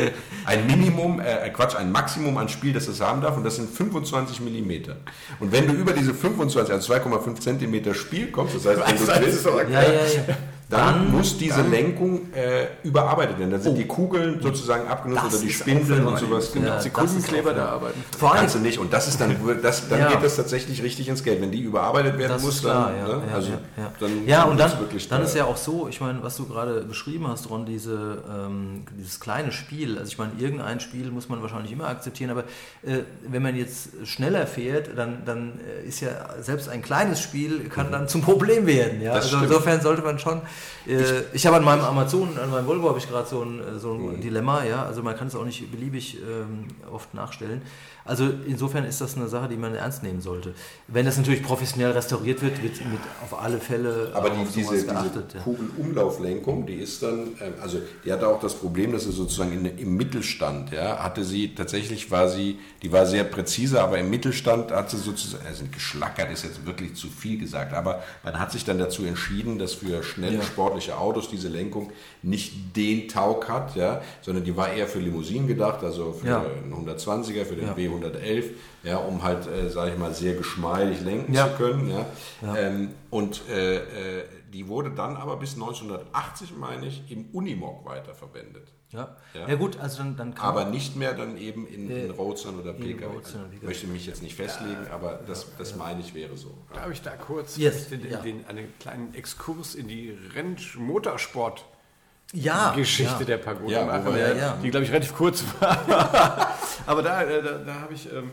äh, ein Minimum, äh, Quatsch, ein Maximum an Spiel, das es haben darf, und das sind 25 Millimeter. Und wenn du über diese 25, also 2,5 Zentimeter Spiel kommst, das heißt, wenn du Das ist willst, so- ja, ja, ja. Dann, Dann- muss diese Lenkung äh, überarbeitet werden. Dann sind die Kugeln sozusagen abgenutzt Das oder die Spindeln und sowas. Ja, Genau. das Sekundenkleber da arbeiten. Vor allem, Kannst du nicht. Und das ist dann, das, dann Ja. geht das tatsächlich richtig ins Geld. Wenn die überarbeitet werden Das muss, klar, dann, ja. ne? ja, also, ja, ja. dann, ja, und dann, dann ist ja auch so, ich meine, was du gerade beschrieben hast, Ron, diese, ähm, dieses kleine Spiel, also ich meine, irgendein Spiel muss man wahrscheinlich immer akzeptieren, aber äh, wenn man jetzt schneller fährt, dann, dann äh, ist ja selbst ein kleines Spiel kann dann zum Problem werden. Ja? Das Also stimmt. insofern sollte man schon, äh, ich habe an meinem Amazon, an meinem Volvo habe ich gerade so ein, äh, so ein Dilemma, ja, also man kann es auch nicht beliebig ähm, oft nachstellen. Also insofern ist das eine Sache, die man ernst nehmen sollte. Wenn das natürlich professionell restauriert wird, wird mit auf alle Fälle Aber die, auf diese, diese geachtet. ja. Kugelumlauflenkung, die ist dann, ähm, also die hatte auch das Problem, dass sie sozusagen in, im Mittelstand, ja, hatte sie tatsächlich war sie, die war sehr präzise, aber im Mittelstand hat sie sozusagen, also geschlackert ist jetzt wirklich zu viel gesagt, aber man hat sich dann dazu entschieden, dass für schnelle sportliche Autos diese Lenkung nicht den Taug hat, ja, sondern die war eher für Limousinen gedacht, also für Ja. einen 120er, für den Ja. W111, ja, um halt, äh, sage ich mal, sehr geschmeidig lenken Ja. zu können, ja. Ähm, und äh, äh, die wurde dann aber bis 1980, meine ich, im Unimog weiterverwendet. Ja. Ja. Ja. gut, also dann, dann kann Aber nicht mehr dann eben in, in Roadstern oder PKW. Oder Ich möchte mich jetzt nicht festlegen, aber das, das meine ich wäre so. Ja. Darf ich da kurz Yes, den, ja. den, einen kleinen Exkurs in die Rennmotorsport ja, Geschichte ja. der Pagode Ja, machen, äh, ja. die glaube ich relativ kurz war. Aber da, äh, da, da habe ich, ähm,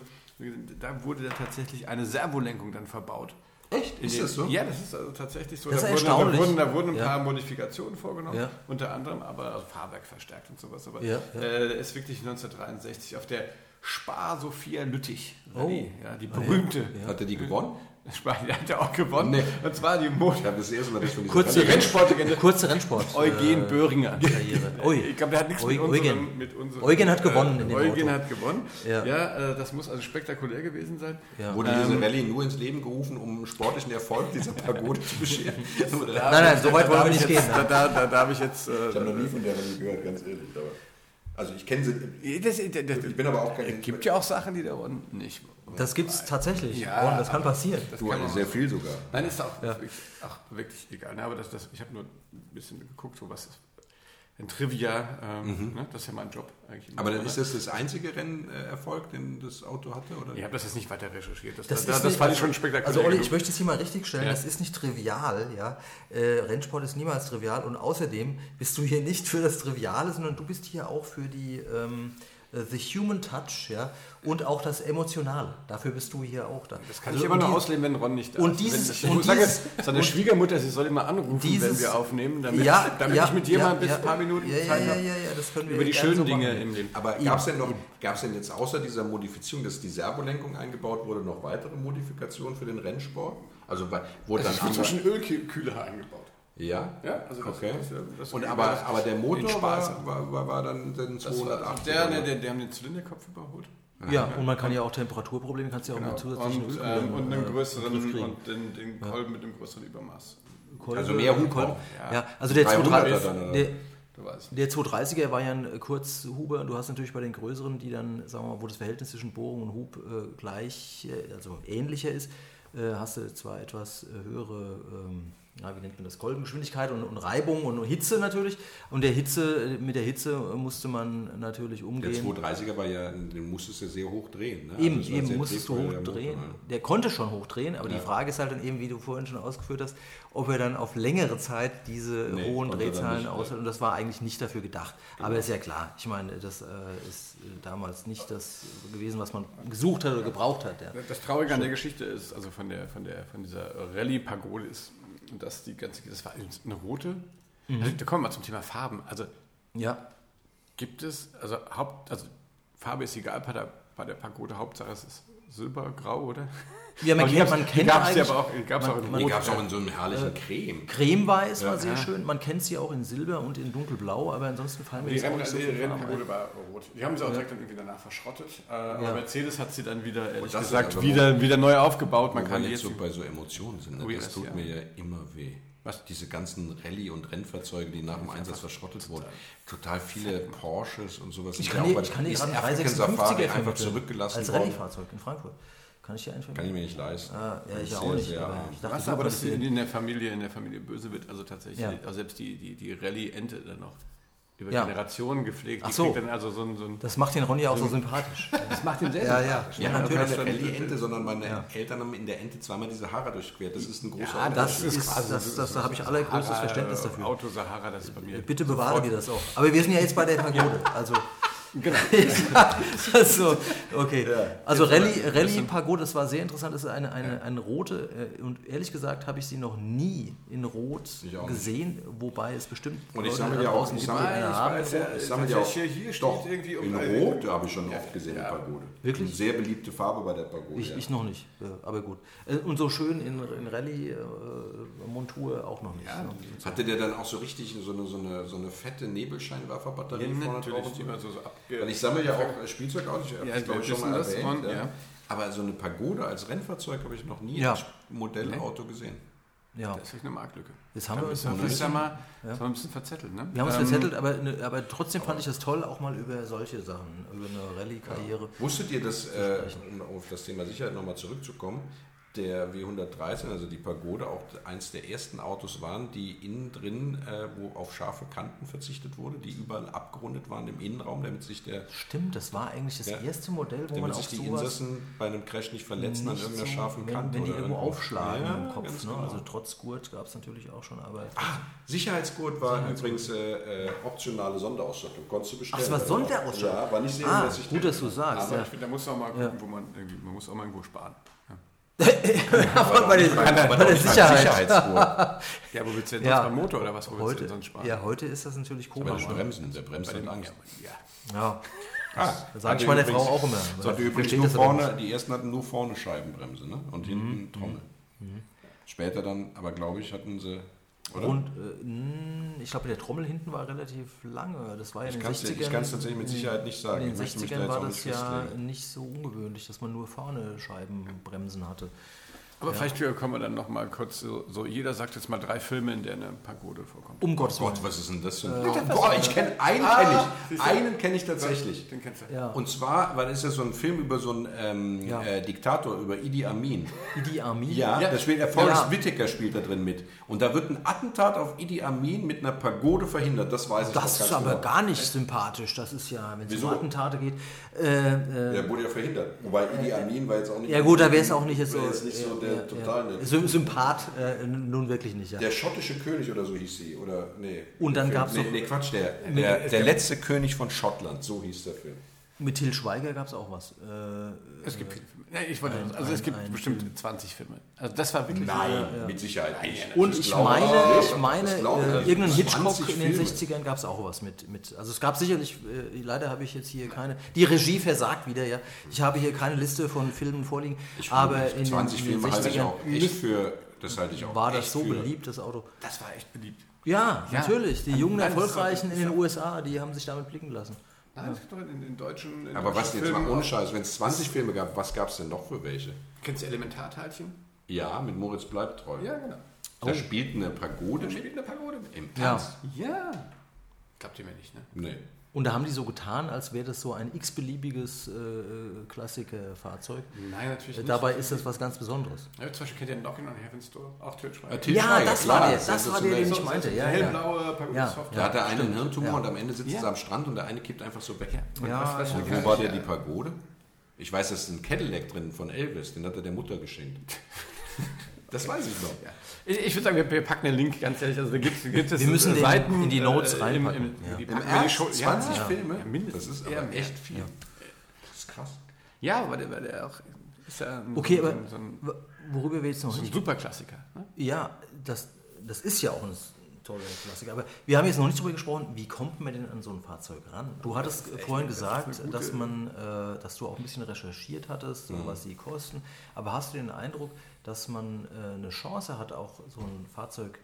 da wurde dann tatsächlich eine Servolenkung dann verbaut. Echt? In Ist den- das so? Ja, das ist also tatsächlich so. Das ist da, wurden, da, erstaunlich. wurden, da wurden ein Ja. paar Modifikationen vorgenommen, Ja. unter anderem aber also Fahrwerk verstärkt und sowas. Aber Ja, ja. Äh, ist wirklich 1963 auf der Spar Sophia Lüttich, Oh. die, ja, die berühmte. Hat er die gewonnen? Spar, die hat er auch gewonnen. Nee. Und zwar die Ich Motor. habe das erste Mal das von Kurze Rennsportlegende Kurze Rennsport. Eugen Böhringer. Karriere. Ui. Ich glaube, der hat nichts mit Eu- unserem, Eugen. mit unserem. Eugen hat gewonnen in dem Eugen Auto. hat gewonnen. Ja. Ja, äh, das muss also spektakulär gewesen sein. Ja. Wurde diese Rallye nur ins Leben gerufen, um sportlichen Erfolg dieser Pagode zu bescheren? Da- Nein, nein, so weit da wollen wir ich nicht jetzt, gehen, Da, ne? da, da darf ich jetzt. Äh, Ich habe noch nie von der Rallye gehört, ganz ehrlich. Aber, also ich kenne sie. das, das, Ich bin aber auch kein. es gibt ja auch Sachen, die da unten nicht. Das gibt es tatsächlich. Ja, und das kann passieren. Das Du, kann man sehr viel sogar. Nein, ist auch, wirklich, auch wirklich egal. Ne? Aber das, das, ich habe nur ein bisschen geguckt, so was ist ein Trivia. Ähm, ne? Das ist ja mein Job eigentlich. Mhm. Aber dann ist das das einzige Rennerfolg, den das Auto hatte? Oder? Ich habe das jetzt nicht weiter recherchiert. Das, Das, ist das nicht- fand ich schon spektakulär. Also Olli, ich möchte es hier mal richtig stellen, Ja. das ist nicht trivial, ja. Äh, Rennsport ist niemals trivial und außerdem bist du hier nicht für das Triviale, sondern du bist hier auch für die ähm, äh, the human touch, ja, und auch das Emotionale. Dafür bist du hier auch da. Das kann Also, ich immer nur ausleben, wenn Ron nicht da und ist. dieses- wenn, ich und muss sagen, dieses- seine und- Schwiegermutter, sie soll immer anrufen, wenn Dieses- wir aufnehmen, damit, ja, damit ja, ich mit dir ja, mal bis ja, ein paar Minuten ja, ja, Zeit ja, habe. ja, ja, das können wir Über die schönen so Dinge machen. im Leben. Aber gab es denn noch, gab es denn jetzt außer dieser Modifizierung, dass die Servolenkung eingebaut wurde, noch weitere Modifikationen für den Rennsport? Also wurde dann Es wird andere, zwischen Ölkühler eingebaut. Ja? Ja, also das- okay. das- das- und aber, das- aber der Motor Spaß. war, war, war, war dann den Das war, 280. der, der, der, der haben den Zylinderkopf überholt. Ja, und man kann ja auch Temperaturprobleme, kannst ja auch Genau. mit zusätzlichen Und, ähm, und einen äh, größeren und den, den Kolben mit dem größeren Übermaß. Kolbe- Also mehr Hubraum. Kolben. Ja. also der 300er 230 dann, oder? der, der 230er war ja ein Kurzhuber und du hast natürlich bei den größeren, die dann, sagen wir mal, wo das Verhältnis zwischen Bohrung und Hub äh, gleich, äh, also ähnlicher ist, äh, hast du zwar etwas äh, höhere, ähm, ja, wie nennt man das, Kolbengeschwindigkeit und, und Reibung und Hitze natürlich. Und der Hitze, mit der Hitze musste man natürlich Der umgehen. 230er war ja, den musstest du sehr hoch drehen. Ne? Eben, Also eben musstest du hochdrehen. Motor, Der konnte schon hochdrehen, aber Ja. die Frage ist halt dann eben, wie du vorhin schon ausgeführt hast, ob er dann auf längere Zeit diese Nee, hohen Drehzahlen aushält. Und das war eigentlich nicht dafür gedacht. Aber ist ja klar. Ich meine, das äh, ist äh, damals nicht das gewesen, was man gesucht hat oder gebraucht hat. Ja. Das Traurige an der Geschichte ist, also von, der, von, der, von dieser Rallye-Pagode ist, dass die ganze, das war eine rote. Mhm. Also, da kommen wir mal zum Thema Farben. Also ja. gibt es, also Haupt, also Farbe ist egal bei der, bei der Pagode, Hauptsache es ist silbergrau, oder? Ja, man Aber die kennt- man die kennt gab's ja aber auch, die gab's man- auch in man- Die gab es auch in so einem herrlichen Creme. Cremeweiß war Ja. sehr schön. Man kennt sie auch in Silber und in dunkelblau, aber ansonsten fallen mir Die jetzt auch nicht so Rennpagode ein. war rot. Die haben sie auch direkt dann irgendwie danach verschrottet. Äh, aber Ja. Mercedes hat sie dann wieder, ehrlich das ist gesagt, wieder, wieder neu aufgebaut. Man kann die jetzt so bei so Emotionen sind. Ne? Oh, Das tut ja. mir ja immer weh. Was? Diese ganzen Rallye- und Rennfahrzeuge, die nach dem Einsatz verschrottet wurden. Total viele Porsches und sowas. Ich sind kann ja bei ich kann einen African 356er Safari einfach zurückgelassen Als. Rallye-Fahrzeug in Frankfurt. Kann ich dir einen Kann ich mir nicht leisten. Ah, ja, ich Sehr, auch nicht. sehr aber ich dachte, Was aber, dass würdest in, der Familie, in der Familie böse wird, also tatsächlich, Ja. also selbst die, die, die Rallye-Ente dann noch über Ja. Generationen gepflegt, Ach die so. also so ein, so ein Das macht den Ronny auch so sympathisch. das macht ihn sehr Ja, ja. sympathisch. Ja, Ja, natürlich. keine Rallye-Ente, sondern meine Eltern haben in der Ente zweimal die Sahara durchquert. Das ist ein großer Ja, Das Unterschied. ist, das, das, da habe ich allergrößtes Verständnis dafür. Auto Sahara, das ist bei mir. Bitte bewahre dir das auch. Aber wir sind ja jetzt bei der Pagode. Also, Genau. also okay. Also Rallye, Rallye Pagode, das war sehr interessant. Das ist eine, eine, eine rote äh, und ehrlich gesagt habe ich sie noch nie in Rot nicht. gesehen, wobei es bestimmt Und ich sammle ja auch- ich sammle- eine ich weiß, ja, Ich sammle ja auch. Hier, hier steht Doch, irgendwie um in Rot habe ich schon Ja, oft gesehen, ja. die Pagode. Wirklich? Eine sehr beliebte Farbe bei der Pagode. Ich, ja. ich noch nicht, äh, aber gut. Äh, Und so schön in, in Rallye-Montur auch noch nicht. Ja, ne? Hatte der dann auch so richtig so eine, so eine, so eine fette Nebelscheinwerferbatterie Ja, vorne natürlich, drauf? die so, so abge... Weil ich sammle ja auch äh, Spielzeugautos, ich habe Ja, das glaube ich schon mal das erwähnt. von- ja. ja. Aber so eine Pagode als Rennfahrzeug habe ich noch nie Ja. als Modellauto gesehen. Ja. Das ist echt eine Marktlücke. Jetzt haben wir uns ein ja bisschen, mal das haben wir ein bisschen verzettelt, ne? wir haben uns Ähm, verzettelt, aber, ne, aber trotzdem fand ich es toll, auch mal über solche Sachen, über eine Rallye-Karriere. Wusstet ihr, dass, äh, um auf das Thema Sicherheit nochmal zurückzukommen, der W113, also die Pagode, auch eins der ersten Autos waren, die innen drin, äh, wo auf scharfe Kanten verzichtet wurde, die überall abgerundet waren im Innenraum, damit sich der Stimmt, das war eigentlich das Ja. erste Modell, wo man sich die sowas Insassen bei einem Crash nicht verletzen an nicht irgendeiner so, scharfen wenn, Kante. wenn die oder irgendwo aufschlagen Ja, im Kopf. Ne? genau. Also trotz Gurt gab es natürlich auch schon, aber Sicherheitsgurt war übrigens äh, äh, optionale Sonderausstattung. Konntest du bestellen. Ach, es war Sonderausstattung? Ja, war nicht sehr ah, gut, dass du sagst. Aber Ja. ich finde, da muss man auch mal gucken, wo man irgendwie, man muss auch mal irgendwo sparen. Ja, Aber bei der, bei der Sicherheit. Sicherheitsgurt. ja wo willst du denn Ja. sonst beim Motor oder was? Wo willst du Heute, denn sonst sparen? ja, heute ist das natürlich Bei komisch. den Bremsen, der bremst den, Angst. ja, Ja, Ah, das sage ich meiner Frau auch immer. Hatte übrigens nur aber vorne, die ersten hatten nur vorne Scheibenbremse ne? und hinten Trommel. Später dann, aber glaube ich, hatten sie. Oder? Und äh, ich glaube, der Trommel hinten war relativ lange. Das war ja in Ich den kann's dir- 60ern. ich kann's tatsächlich mit Sicherheit nicht sagen. In den möchte mich da 60ern jetzt war das ja nicht so ungewöhnlich, dass man nur vorne Scheibenbremsen hatte. Aber vielleicht kommen wir dann noch mal kurz so, so, jeder sagt jetzt mal drei Filme, in denen eine Pagode vorkommt. Um Gottes Willen. Gott, was ist denn das für Äh, ein. oh, Gott, ich kenne einen, Ah, kenne ich. Einen kenne ich tatsächlich. Den kennst du. Ja. Und zwar, weil es ja so ein Film über so einen ähm, Ja. äh, Diktator, über Idi Amin. Idi Amin. Ja, Ja. da spielt der Forrest Ja. Whitaker spielt da drin mit. Und da wird ein Attentat auf Idi Amin mit einer Pagode verhindert. Das weiß ich Das ist ganz aber genau. gar nicht sympathisch. Das ist ja, wenn es um Attentate geht. Äh, äh, Der wurde ja verhindert. Wobei Idi Amin war jetzt auch nicht. ja gut, da wäre es auch nicht jetzt so, nicht so der ja, total nett. Sy- Sympath äh, nun wirklich nicht. Ja. Der schottische König oder so hieß sie. Oder, nee. Und dann Film- noch- Nee, nee Quatsch, der, der, der letzte König von Schottland, so hieß der Film. Mit Till Schweiger gab es auch was. Äh, Es gibt viele Filme. Nee, ich wollte, Ein- also es gibt ein bestimmt Film. 20 Filme. Also das war wirklich. Nein, mit Sicherheit nicht. Und ich glaube meine, ich meine, ich äh, nicht. irgendeinen Hitchcock 20 in den Filme. 60ern gab es auch was mit, mit. Also es gab sicherlich, äh, leider habe ich jetzt hier keine. Die Regie versagt wieder, ja. Ich habe hier keine Liste von Filmen vorliegen. aber in 20 den, in den Filme halte ich 60ern auch echt für Das halte ich auch war das so für- beliebt, das Auto. Das war echt beliebt. Ja, Ja. natürlich. Die jungen Erfolgreichen in den USA, die haben sich damit blicken lassen. Nein, es gibt doch in, in deutschen. In Aber was deutschen jetzt mal ohne Scheiß, wenn es 20 Filme gab, was gab es denn noch für welche? Kennst du Elementarteilchen? Ja, mit Moritz bleibt treu. Ja, genau. Da spielt eine Pagode Da spielt eine Pagode mit. im Ja. Tanz. Ja. Glaubt ihr mir nicht, ne? Nee. Und da haben die so getan, als wäre das so ein x-beliebiges äh, Klassikerfahrzeug. Nein, natürlich Äh, nicht. Dabei ist das was ganz Besonderes. Ja, zum Beispiel kennt ihr Knockin' on Heaven's Door? Auch Til Schweiger. Ja, Til Ja, Schweiger, das war der, das war der, den ich meinte. Ja, ja. hellblaue Pagode Ja, Soft. Da hat der eine einen Hirntumor Ja. und am Ende sitzt Ja. er am Strand und der eine kippt einfach so weg. Und Ja, was, was wo war der die Pagode? Ich weiß, das ist ein Cadillac drin von Elvis, den hat er der Mutter geschenkt. Das weiß ich noch. Ja. Ich, ich würde sagen, wir, wir packen den Link, ganz ehrlich. Also da gibt, gibt es Wir müssen äh, den Seiten in die Notes äh, reinpacken. Im, im, Ja. die Im packen die Ernst? Show. 20 ja, Filme? Ja, mindestens. Das ist aber echt viel. Ja. Das ist krass. Ja, aber der, weil der auch ist ja ein, Okay, so, aber so ein, worüber wir jetzt noch so ein nicht... Superklassiker. Ne? Ja, das, das ist ja auch ein toller Klassiker. Aber wir haben jetzt noch nicht darüber gesprochen, wie kommt man denn an so ein Fahrzeug ran? Du hattest ist echt- vorhin das gesagt, dass man, äh, dass du auch ein bisschen recherchiert hattest, so was die kosten. Aber hast du den Eindruck, dass man äh, eine Chance hat, auch so ein Fahrzeug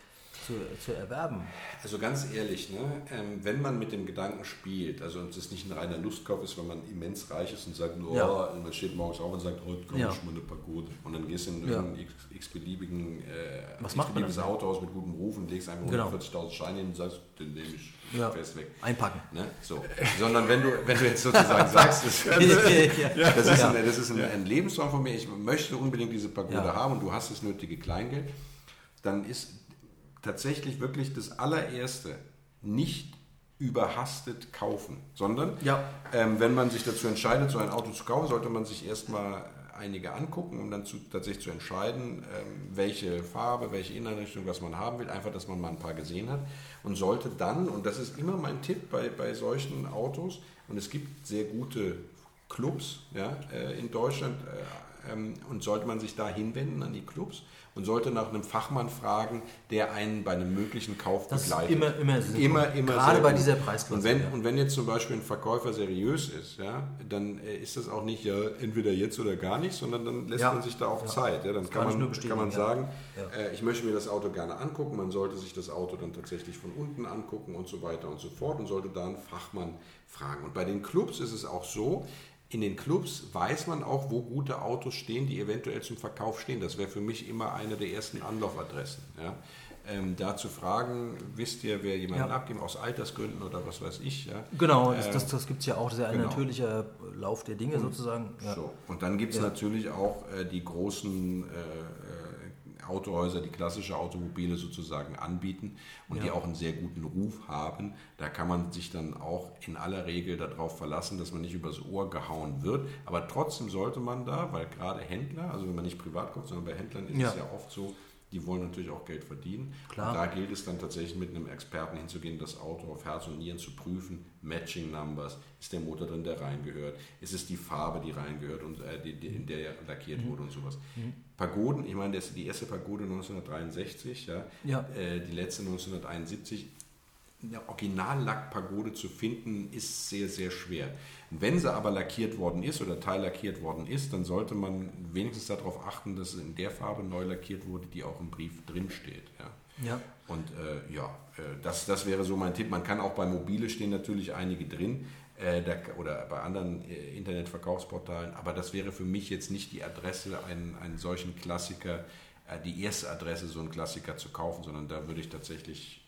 zu, zu erwerben? Also ganz ehrlich, ne, ähm, wenn man mit dem Gedanken spielt, also und es nicht ein reiner Lustkauf ist, wenn man immens reich ist und sagt, oh, Ja. und man steht morgens auf und sagt, heute kaufe Ja. ich mal eine Pagode. Und dann gehst du in Ja. irgendein x, x-beliebigen äh, Was macht man x-beliebiges dann? Auto aus mit gutem Ruf und legst einfach Genau. 140.000 Scheine hin und sagst, den nehme ich Ja. fest weg. Einpacken. Ne? So. Sondern wenn du, wenn du jetzt sozusagen sagst, das, das ist, ein, das ist ein, ein Lebenstraum von mir, ich möchte unbedingt diese Pagode haben und du hast das nötige Kleingeld, dann ist tatsächlich wirklich das allererste nicht überhastet kaufen, sondern Ja. ähm, wenn man sich dazu entscheidet, so ein Auto zu kaufen, sollte man sich erstmal einige angucken, um dann zu, tatsächlich zu entscheiden, ähm, welche Farbe, welche Innenrichtung, was man haben will. Einfach, dass man mal ein paar gesehen hat. Und sollte dann, und das ist immer mein Tipp bei, bei solchen Autos, und es gibt sehr gute Clubs ja, äh, in Deutschland, äh, und sollte man sich da hinwenden an die Clubs und sollte nach einem Fachmann fragen, der einen bei einem möglichen Kauf Das ist begleitet. immer, immer, sinnvoll. Immer, immer Gerade bei dieser Preisklasse. Und wenn, ja. und wenn jetzt zum Beispiel ein Verkäufer seriös ist, ja, dann äh, ist das auch nicht ja, entweder jetzt oder gar nicht, sondern dann lässt Ja. man sich da auch. Zeit. Ja, dann Das kann, kann man, kann man sagen, äh, ich möchte mir das Auto gerne angucken, man sollte sich das Auto dann tatsächlich von unten angucken und so weiter und so fort und sollte da einen Fachmann fragen. Und bei den Clubs ist es auch so, in den Clubs weiß man auch, wo gute Autos stehen, die eventuell zum Verkauf stehen. Das wäre für mich immer eine der ersten Anlaufadressen. Ja. Ähm, da zu fragen, wisst ihr, wer jemanden Ja. abgeben, aus Altersgründen oder was weiß ich. Ja. Genau, das, Ähm, das, das gibt es ja auch. Das ist ja ein genau. natürlicher Lauf der Dinge sozusagen. Ja. So. Und dann gibt es natürlich auch äh, die großen äh, Autohäuser, die klassische Automobile sozusagen anbieten und die Ja. auch einen sehr guten Ruf haben. Da kann man sich dann auch in aller Regel darauf verlassen, dass man nicht übers Ohr gehauen wird. Aber trotzdem sollte man da, weil gerade Händler, also wenn man nicht privat kauft, sondern bei Händlern ist Ja. es ja oft so, die wollen natürlich auch Geld verdienen. Klar. Und da gilt es dann tatsächlich mit einem Experten hinzugehen, das Auto auf Herz und Nieren zu prüfen. Matching Numbers, ist der Motor drin, der reingehört? Ist es die Farbe, die reingehört und äh, die, die, in der er lackiert Mhm. wurde und sowas? Pagoden, ich meine, das ist die erste Pagode 1963, ja, Ja. Äh, die letzte 1971. Eine Originallackpagode zu finden, ist sehr, sehr schwer. Wenn sie aber lackiert worden ist oder teillackiert worden ist, dann sollte man wenigstens darauf achten, dass sie in der Farbe neu lackiert wurde, die auch im Brief drinsteht. Ja. Ja. Und äh, ja, äh, das, das wäre so mein Tipp. Man kann auch bei Mobile stehen natürlich einige drin äh, da, oder bei anderen äh, Internetverkaufsportalen, aber das wäre für mich jetzt nicht die Adresse, einen, einen solchen Klassiker, äh, die erste Adresse, so einen Klassiker zu kaufen, sondern da würde ich tatsächlich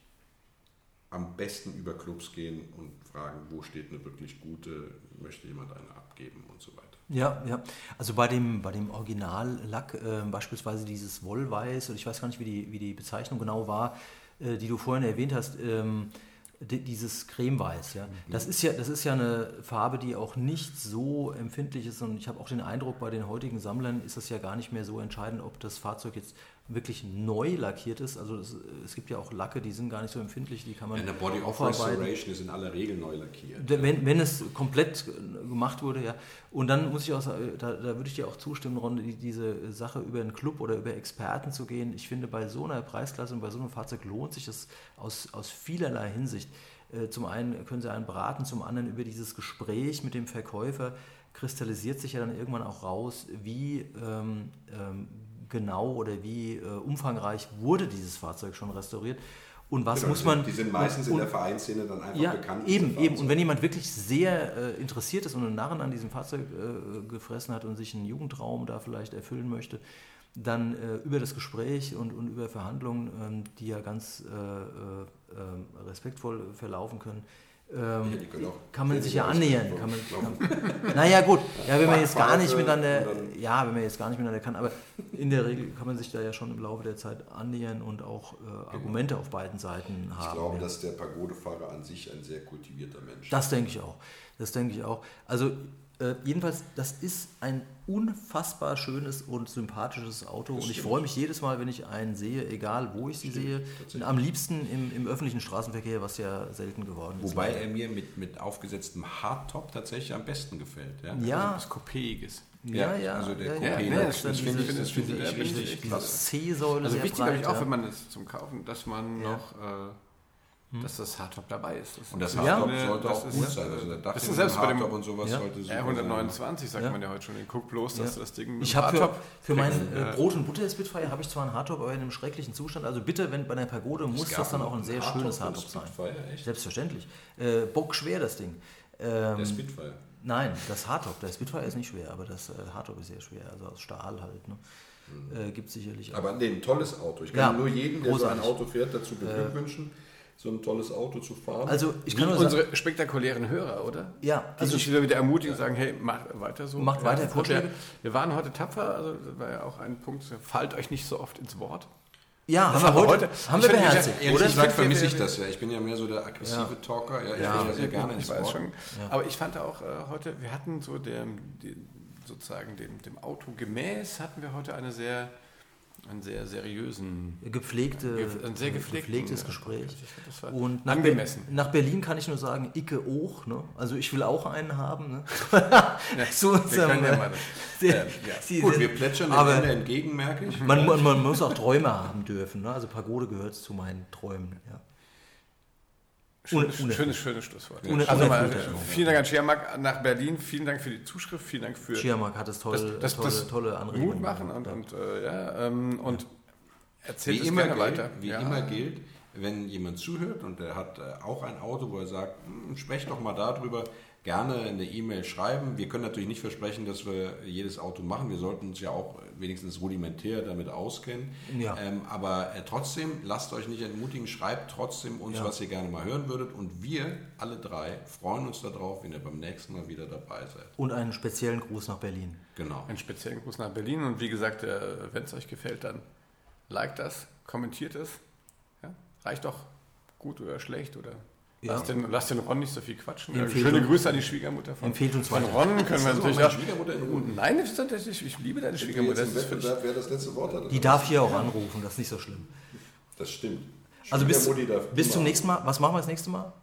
am besten über Clubs gehen und fragen, wo steht eine wirklich gute, möchte jemand eine abgeben und so weiter. Ja, ja. Also bei dem, bei dem Originallack, äh, beispielsweise dieses Wollweiß, oder ich weiß gar nicht, wie die, wie die Bezeichnung genau war, äh, die du vorhin erwähnt hast, ähm, di- dieses Cremeweiß, ja. Das ist ja, das ist ja eine Farbe, die auch nicht so empfindlich ist und ich habe auch den Eindruck, bei den heutigen Sammlern ist es ja gar nicht mehr so entscheidend, ob das Fahrzeug jetzt wirklich neu lackiert ist. Also es, es gibt ja auch Lacke, die sind gar nicht so empfindlich, die kann man Eine Body of. Restoration ist in aller Regel neu lackiert. Wenn, wenn es komplett gemacht wurde, ja. Und dann muss ich auch sagen, da, da würde ich dir auch zustimmen, Ron, die, diese Sache über einen Club oder über Experten zu gehen. Ich finde, bei so einer Preisklasse und bei so einem Fahrzeug lohnt sich das aus, aus vielerlei Hinsicht. Äh, Zum einen können sie einen beraten, zum anderen über dieses Gespräch mit dem Verkäufer kristallisiert sich ja dann irgendwann auch raus, wie, ähm, ähm, genau oder wie äh, umfangreich wurde dieses Fahrzeug schon restauriert. Und was Genau, muss man. Die sind meistens in und, der Vereinsszene dann einfach ja, bekannt. eben, eben. Und wenn jemand wirklich sehr äh, interessiert ist und einen Narren an diesem Fahrzeug äh, gefressen hat und sich einen Jugendraum da vielleicht erfüllen möchte, dann äh, über das Gespräch und, und über Verhandlungen, ähm, die ja ganz äh, äh, äh, respektvoll verlaufen können, ähm, Ja, kann man sich ja annähern. Kann man, kann, naja gut, ja, wenn man jetzt gar nicht miteinander, ja, wenn man jetzt gar nicht miteinander kann, aber in der Regel kann man sich da ja schon im Laufe der Zeit annähern und auch äh, Argumente auf beiden Seiten haben. Ich glaube, ja. dass der Pagodefahrer an sich ein sehr kultivierter Mensch ist. Das denke ich auch. Das denke ich auch. Also äh, jedenfalls, das ist ein unfassbar schönes und sympathisches Auto und ich stimmt. freue mich jedes Mal, wenn ich einen sehe, egal wo ich sie sehe. tatsächlich. Am liebsten im, im öffentlichen Straßenverkehr, was ja selten geworden ist. Wobei er mir mit, mit aufgesetztem Hardtop tatsächlich am besten gefällt. Ja, ja, Was Coupéiges. ja, ja. also der ja, Coupé, ja, das das finde ich, das diese- ich richtig klasse. C-Säule Also wichtig, glaube ich, auch, wenn man es zum Kaufen, dass man noch, äh, dass das Hardtop dabei ist. Das Und das Hardtop eine- sollte das auch ist- gut sein. Also der das ist selbst bei dem Hardtop und sowas Ja. sollte super R129 sagt Ja. man ja heute schon. Guck bloß, dass Ja. das Ding mit Ich habe für, Hardtop für meinen äh, Ja. Brot- und Butter-Spitfire habe ich zwar einen Hardtop, aber in einem schrecklichen Zustand. Also bitte, wenn bei einer Pagode muss gab das dann auch ein sehr Hardtop schönes Hardtop sein. Spitfire, echt? Selbstverständlich. Äh, bockschwer das Ding. Ähm, Der Spitfire. Nein, das Hardtop, der Spitfire ist nicht schwer, aber das äh, Hardtop ist sehr schwer, also aus Stahl halt. Ne? Äh, Gibt sicherlich auch. Aber nee, ein tolles Auto. Ich kann Ja, nur jeden, der großartig. so ein Auto fährt, dazu beglückwünschen, so ein tolles Auto zu fahren. Also ich Wie kann nur sagen, unsere spektakulären Hörer, oder? ja, Die also sich wieder, wieder ermutigen und sagen, hey, macht weiter so. Macht weiter und Vorschläge. Wir, wir waren heute tapfer, also das war ja auch ein Punkt, fallt euch nicht so oft ins Wort. ja, Das haben wir aber heute, haben ich wir beherzigt, Ehrlich oder? gesagt Ich vermisse ich das ja. Ich bin ja mehr so der aggressive Talker. Ja, ich Ja. ja sehr gerne ich ins weiß Wort. schon. Aber ich fand auch äh, heute, wir hatten so dem, die- sozusagen dem, dem Auto gemäß, hatten wir heute eine sehr, einen sehr seriösen, Gepflegte, ein sehr gepflegtes äh, Gespräch. Und nach, angemessen. Ber nach Berlin kann ich nur sagen, Icke auch. Ne? Also ich will auch einen haben. Ne? Zu Wir unserem, ja sehr- ja. sie Gut, wir plätschern aber Ende entgegen, merke ich. man, man, man muss auch Träume haben dürfen. Ne? Also Pagode gehört zu meinen Träumen. Ja. Schönes, Ohne- schönes, schönes Schlusswort. Ohne- also Filter. vielen Dank an Schiamak nach Berlin, vielen Dank für die Zuschrift, vielen Dank für Schirmark hat es toll, das, tolle, das tolle Anregungen. Mut machen und, gemacht. und, äh, ja, ähm, und erzählt Wie es immer, gerne gilt, weiter. wie ja. immer gilt, wenn jemand zuhört und er hat äh, auch ein Auto, wo er sagt, hm, sprecht doch mal darüber, gerne eine E-Mail schreiben. Wir können natürlich nicht versprechen, dass wir jedes Auto machen. Wir sollten uns ja auch wenigstens rudimentär damit auskennen. Ja. Ähm, aber äh, trotzdem, lasst euch nicht entmutigen, schreibt trotzdem uns, Ja. was ihr gerne mal hören würdet. Und wir, alle drei, freuen uns darauf, wenn ihr beim nächsten Mal wieder dabei seid. Und einen speziellen Gruß nach Berlin. Genau. Einen speziellen Gruß nach Berlin und wie gesagt, äh, wenn es euch gefällt, dann liked das, kommentiert es. Ja? Reicht doch gut oder schlecht oder Ja. lasst, den, lasst den Ron nicht so viel quatschen. Empfehlt Schöne uns- Grüße an die Schwiegermutter von, Empfehlt uns von. Ron. Können wir Lass natürlich auch, Schwiegermutter in Ruhe. Nein, das ist tatsächlich, ich liebe deine Schwiegermutter. Das ist Wettbewerb, wer das letzte Wort hat. Die darf hier auch anrufen, das ist nicht so schlimm. Das stimmt. Also bis, bis zum nächsten Mal. Was machen wir das nächste Mal?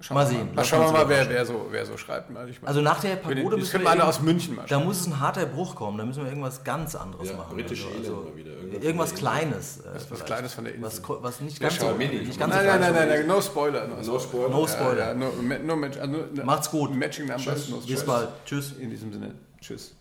Schauen Mal sehen. Mal, schauen wir mal, wer, wer, so, wer so schreibt. Mal. Ich Also nach der Pagode müssen wir alle irgend- aus München mal Da muss ein harter Bruch kommen, da müssen wir irgendwas ganz anderes Ja, machen. britische Also, also mal wieder, irgendwas irgendwas. Kleines. äh, was vielleicht. Kleines von der Insel. Was, was nicht ganz so, nicht ganz Nein, so nein, nein, ist. nein, no Spoiler. No, No Spoiler. No Spoiler. Ja, ja, no, no, no, no, Macht's gut. Matching Numbers. Tschüss. No Bis bald. Tschüss. In diesem Sinne, tschüss.